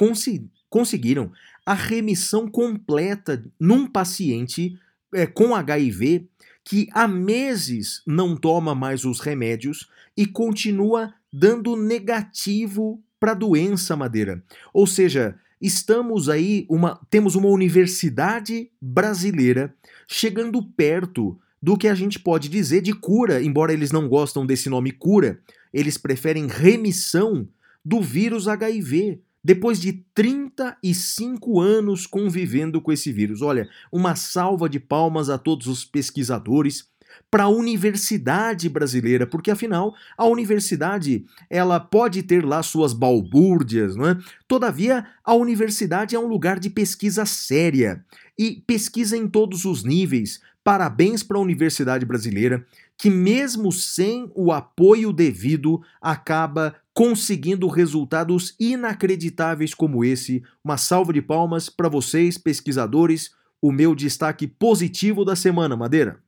conseguiram a remissão completa num paciente é, com HIV que há meses não toma mais os remédios e continua dando negativo para a doença, Madeira. Ou seja, estamos aí, uma, temos uma universidade brasileira chegando perto do que a gente pode dizer de cura, embora eles não gostam desse nome cura, eles preferem remissão do vírus HIV, depois de 35 anos convivendo com esse vírus. Olha, uma salva de palmas a todos os pesquisadores para a universidade brasileira, porque afinal a universidade ela pode ter lá suas balbúrdias, não é? Todavia a universidade é um lugar de pesquisa séria e pesquisa em todos os níveis. Parabéns para a universidade brasileira que mesmo sem o apoio devido acaba conseguindo resultados inacreditáveis como esse. Uma salva de palmas para vocês, pesquisadores. O meu destaque positivo da semana, Madeira.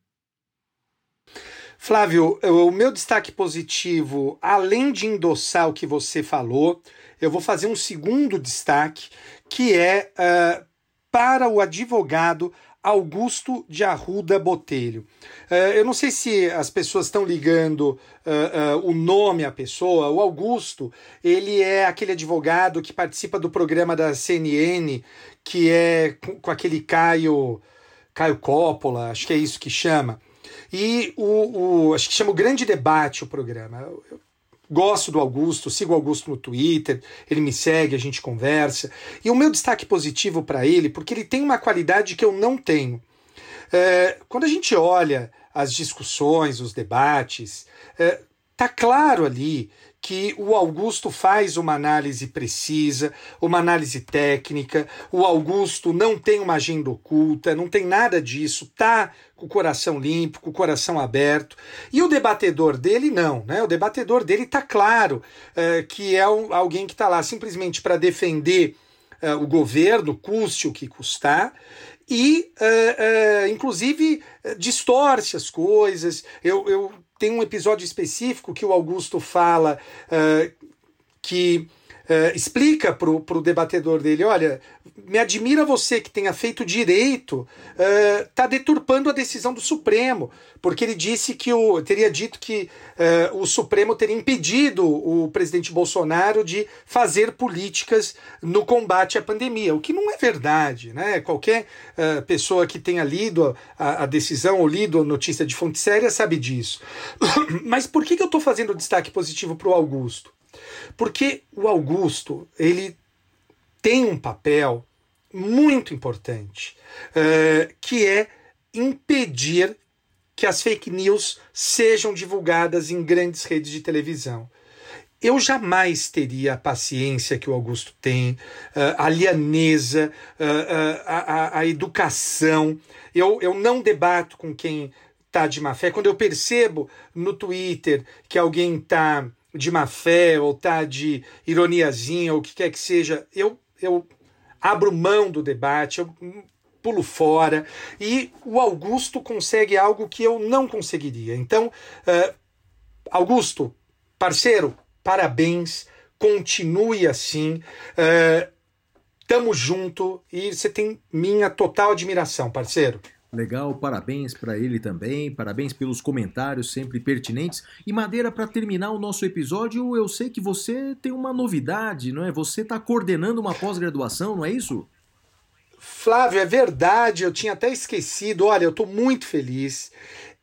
Flávio, o meu destaque positivo, além de endossar o que você falou, eu vou fazer um segundo destaque, que é uh, para o advogado Augusto de Arruda Botelho. Uh, eu não sei se as pessoas estão ligando uh, uh, o nome à pessoa. O Augusto, ele é aquele advogado que participa do programa da CNN, que é com, com aquele Caio, Caio Coppola, acho que é isso que chama. E o, o, acho que chama o Grande Debate o programa. Eu, eu gosto do Augusto, sigo o Augusto no Twitter, ele me segue, a gente conversa. E o meu destaque positivo para ele, porque ele tem uma qualidade que eu não tenho. É, quando a gente olha as discussões, os debates, é, tá claro ali que o Augusto faz uma análise precisa, uma análise técnica. O Augusto não tem uma agenda oculta, não tem nada disso, tá com o coração limpo, com o coração aberto. E o debatedor dele não, né? O debatedor dele tá claro uh, que é um, alguém que está lá simplesmente para defender uh, o governo, custe o que custar, e, uh, uh, inclusive, distorce as coisas. Eu, eu tem um episódio específico que o Augusto fala que uh, explica para o debatedor dele: olha, me admira você que tenha feito direito, está uh, deturpando a decisão do Supremo, porque ele disse que o teria dito que uh, o Supremo teria impedido o presidente Bolsonaro de fazer políticas no combate à pandemia, o que não é verdade, né? Qualquer pessoa que tenha lido a, a, decisão ou lido a notícia de fonte séria sabe disso. [coughs] Mas por que, que eu estou fazendo destaque positivo para o Augusto? Porque o Augusto, ele tem um papel muito importante, uh, que é impedir que as fake news sejam divulgadas em grandes redes de televisão. eu jamais teria a paciência que o Augusto tem, a lianeza, a, a, a educação. Eu, eu não debato com quem está de má fé. Quando eu percebo no Twitter que alguém está de má fé ou está de ironiazinha ou o que quer que seja, eu, eu abro mão do debate, eu pulo fora. E o Augusto consegue algo que eu não conseguiria. Então, uh, Augusto, parceiro, parabéns, continue assim. Uh, tamo junto e você tem minha total admiração, parceiro. Legal, parabéns para ele também, parabéns pelos comentários sempre pertinentes. E Madeira, para terminar o nosso episódio, eu sei que você tem uma novidade, não é? Você está coordenando uma pós-graduação, não é isso? Flávio, é verdade, eu tinha até esquecido. Olha, eu estou muito feliz.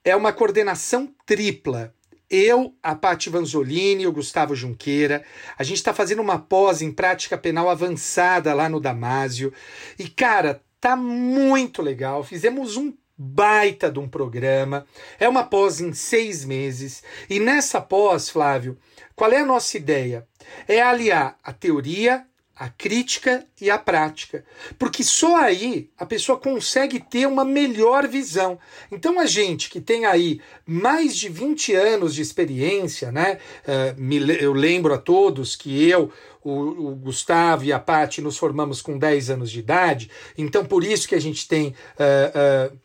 É uma coordenação tripla. Eu, a Paty Vanzolini e o Gustavo Junqueira, a gente está fazendo uma pós em prática penal avançada lá no Damásio. E, cara, tá muito legal. Fizemos um baita de um programa. É uma pós em seis meses. E nessa pós, Flávio, qual é a nossa ideia? É aliar a teoria a crítica e a prática. Porque só aí a pessoa consegue ter uma melhor visão. Então a gente que tem aí mais de 20 anos de experiência, né? Uh, eu lembro a todos que eu, o, o Gustavo e a Paty nos formamos com 10 anos de idade, então por isso que a gente tem uh, uh,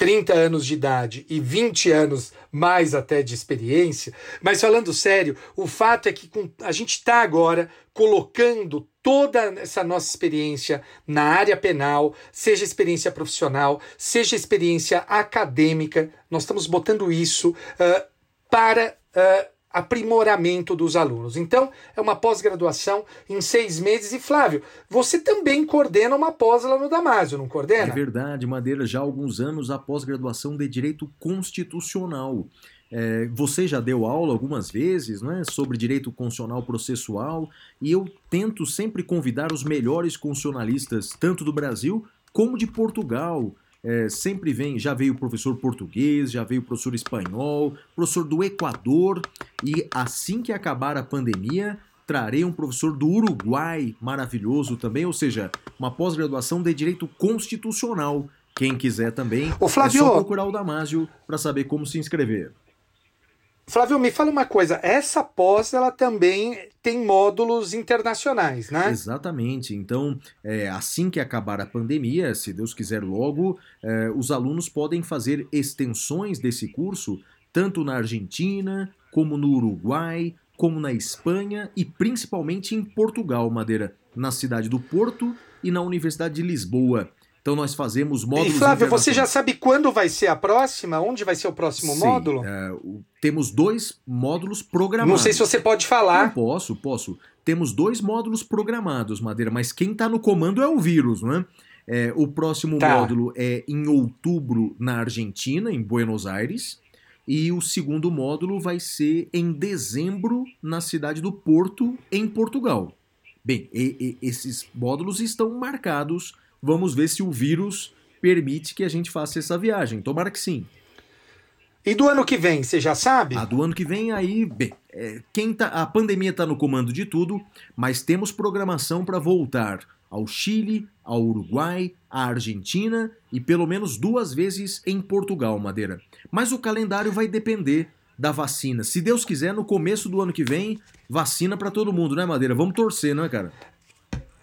30 anos de idade e 20 anos mais até de experiência, mas falando sério, o fato é que a gente está agora colocando toda essa nossa experiência na área penal, seja experiência profissional, seja experiência acadêmica, nós estamos botando isso uh, para. Uh, aprimoramento dos alunos. Então, é uma pós-graduação em seis meses. E, Flávio, você também coordena uma pós lá no Damásio, não coordena? É verdade, Madeira, já há alguns anos a pós-graduação de Direito Constitucional. É, você já deu aula algumas vezes né, sobre direito constitucional processual e eu tento sempre convidar os melhores constitucionalistas, tanto do Brasil como de Portugal, é, sempre vem, já veio professor português, já veio professor espanhol, professor do Equador, e assim que acabar a pandemia, trarei um professor do Uruguai maravilhoso também, ou seja, uma pós-graduação de direito constitucional. Quem quiser também, Ô, Flávio, é só procurar o Damásio para saber como se inscrever. Flávio, me fala uma coisa, essa pós ela também tem módulos internacionais, né? Exatamente. Então, é, assim que acabar a pandemia, se Deus quiser logo, é, os alunos podem fazer extensões desse curso tanto na Argentina, como no Uruguai, como na Espanha e principalmente em Portugal, Madeira, na cidade do Porto e na Universidade de Lisboa. Então nós fazemos módulos. E Flávio, você já sabe quando vai ser a próxima? Onde vai ser o próximo Sim, módulo? É, temos dois módulos programados. Não sei se você pode falar. Não posso, posso. Temos dois módulos programados, Madeira, mas quem está no comando é o vírus, não é? é o próximo tá. módulo é em outubro na Argentina, em Buenos Aires. E o segundo módulo vai ser em dezembro na cidade do Porto, em Portugal. Bem, e, e, esses módulos estão marcados Vamos ver se o vírus permite que a gente faça essa viagem. Tomara que sim. E do ano que vem, você já sabe? A do ano que vem, aí, bem, é, quem tá, a pandemia está no comando de tudo, mas temos programação para voltar ao Chile, ao Uruguai, à Argentina e pelo menos duas vezes em Portugal, Madeira. Mas o calendário vai depender da vacina. Se Deus quiser, no começo do ano que vem, vacina para todo mundo, né, Madeira? Vamos torcer, não é, cara?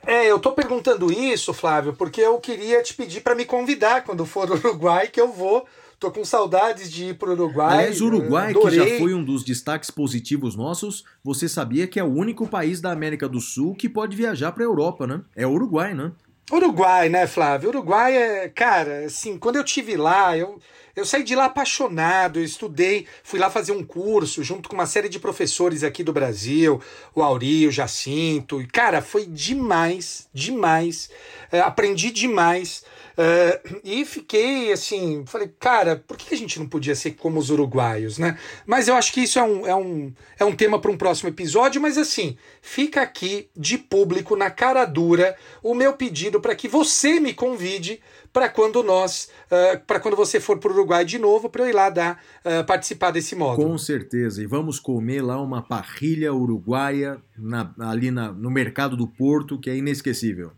É, eu tô perguntando isso, Flávio, porque eu queria te pedir para me convidar quando for ao [laughs] Uruguai, que eu vou. Tô com saudades de ir pro Uruguai. Aliás, o Uruguai, que já foi um dos destaques positivos nossos, você sabia que é o único país da América do Sul que pode viajar para a Europa, né? É o Uruguai, né? Uruguai, né, Flávio? Uruguai é, cara, assim, quando eu tive lá, eu, eu saí de lá apaixonado, eu estudei, fui lá fazer um curso junto com uma série de professores aqui do Brasil, o Auri, o Jacinto, e cara, foi demais, demais, é, aprendi demais. Uh, e fiquei assim, falei, cara, por que a gente não podia ser como os uruguaios, né? Mas eu acho que isso é um, é um, é um tema para um próximo episódio, mas assim, fica aqui de público, na cara dura, o meu pedido para que você me convide para quando nós, uh, para quando você for para o Uruguai de novo, para eu ir lá dar, uh, participar desse módulo. Com certeza, e vamos comer lá uma parrilha uruguaia na, ali na, no mercado do Porto, que é inesquecível.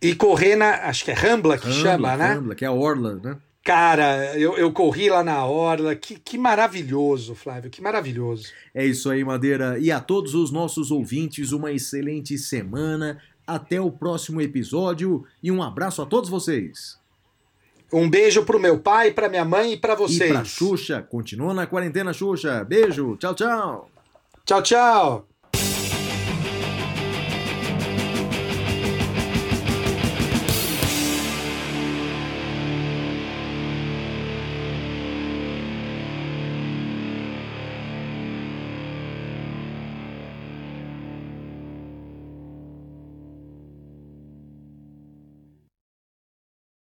E correr na. Acho que é Rambla que Rambla, chama, né? Rambla, que é a Orla, né? Cara, eu, eu corri lá na Orla. Que, que maravilhoso, Flávio, que maravilhoso. É isso aí, Madeira. E a todos os nossos ouvintes, uma excelente semana. Até o próximo episódio e um abraço a todos vocês. Um beijo pro meu pai, pra minha mãe e pra vocês. E pra Xuxa. Continua na quarentena, Xuxa. Beijo. Tchau, tchau. Tchau, tchau.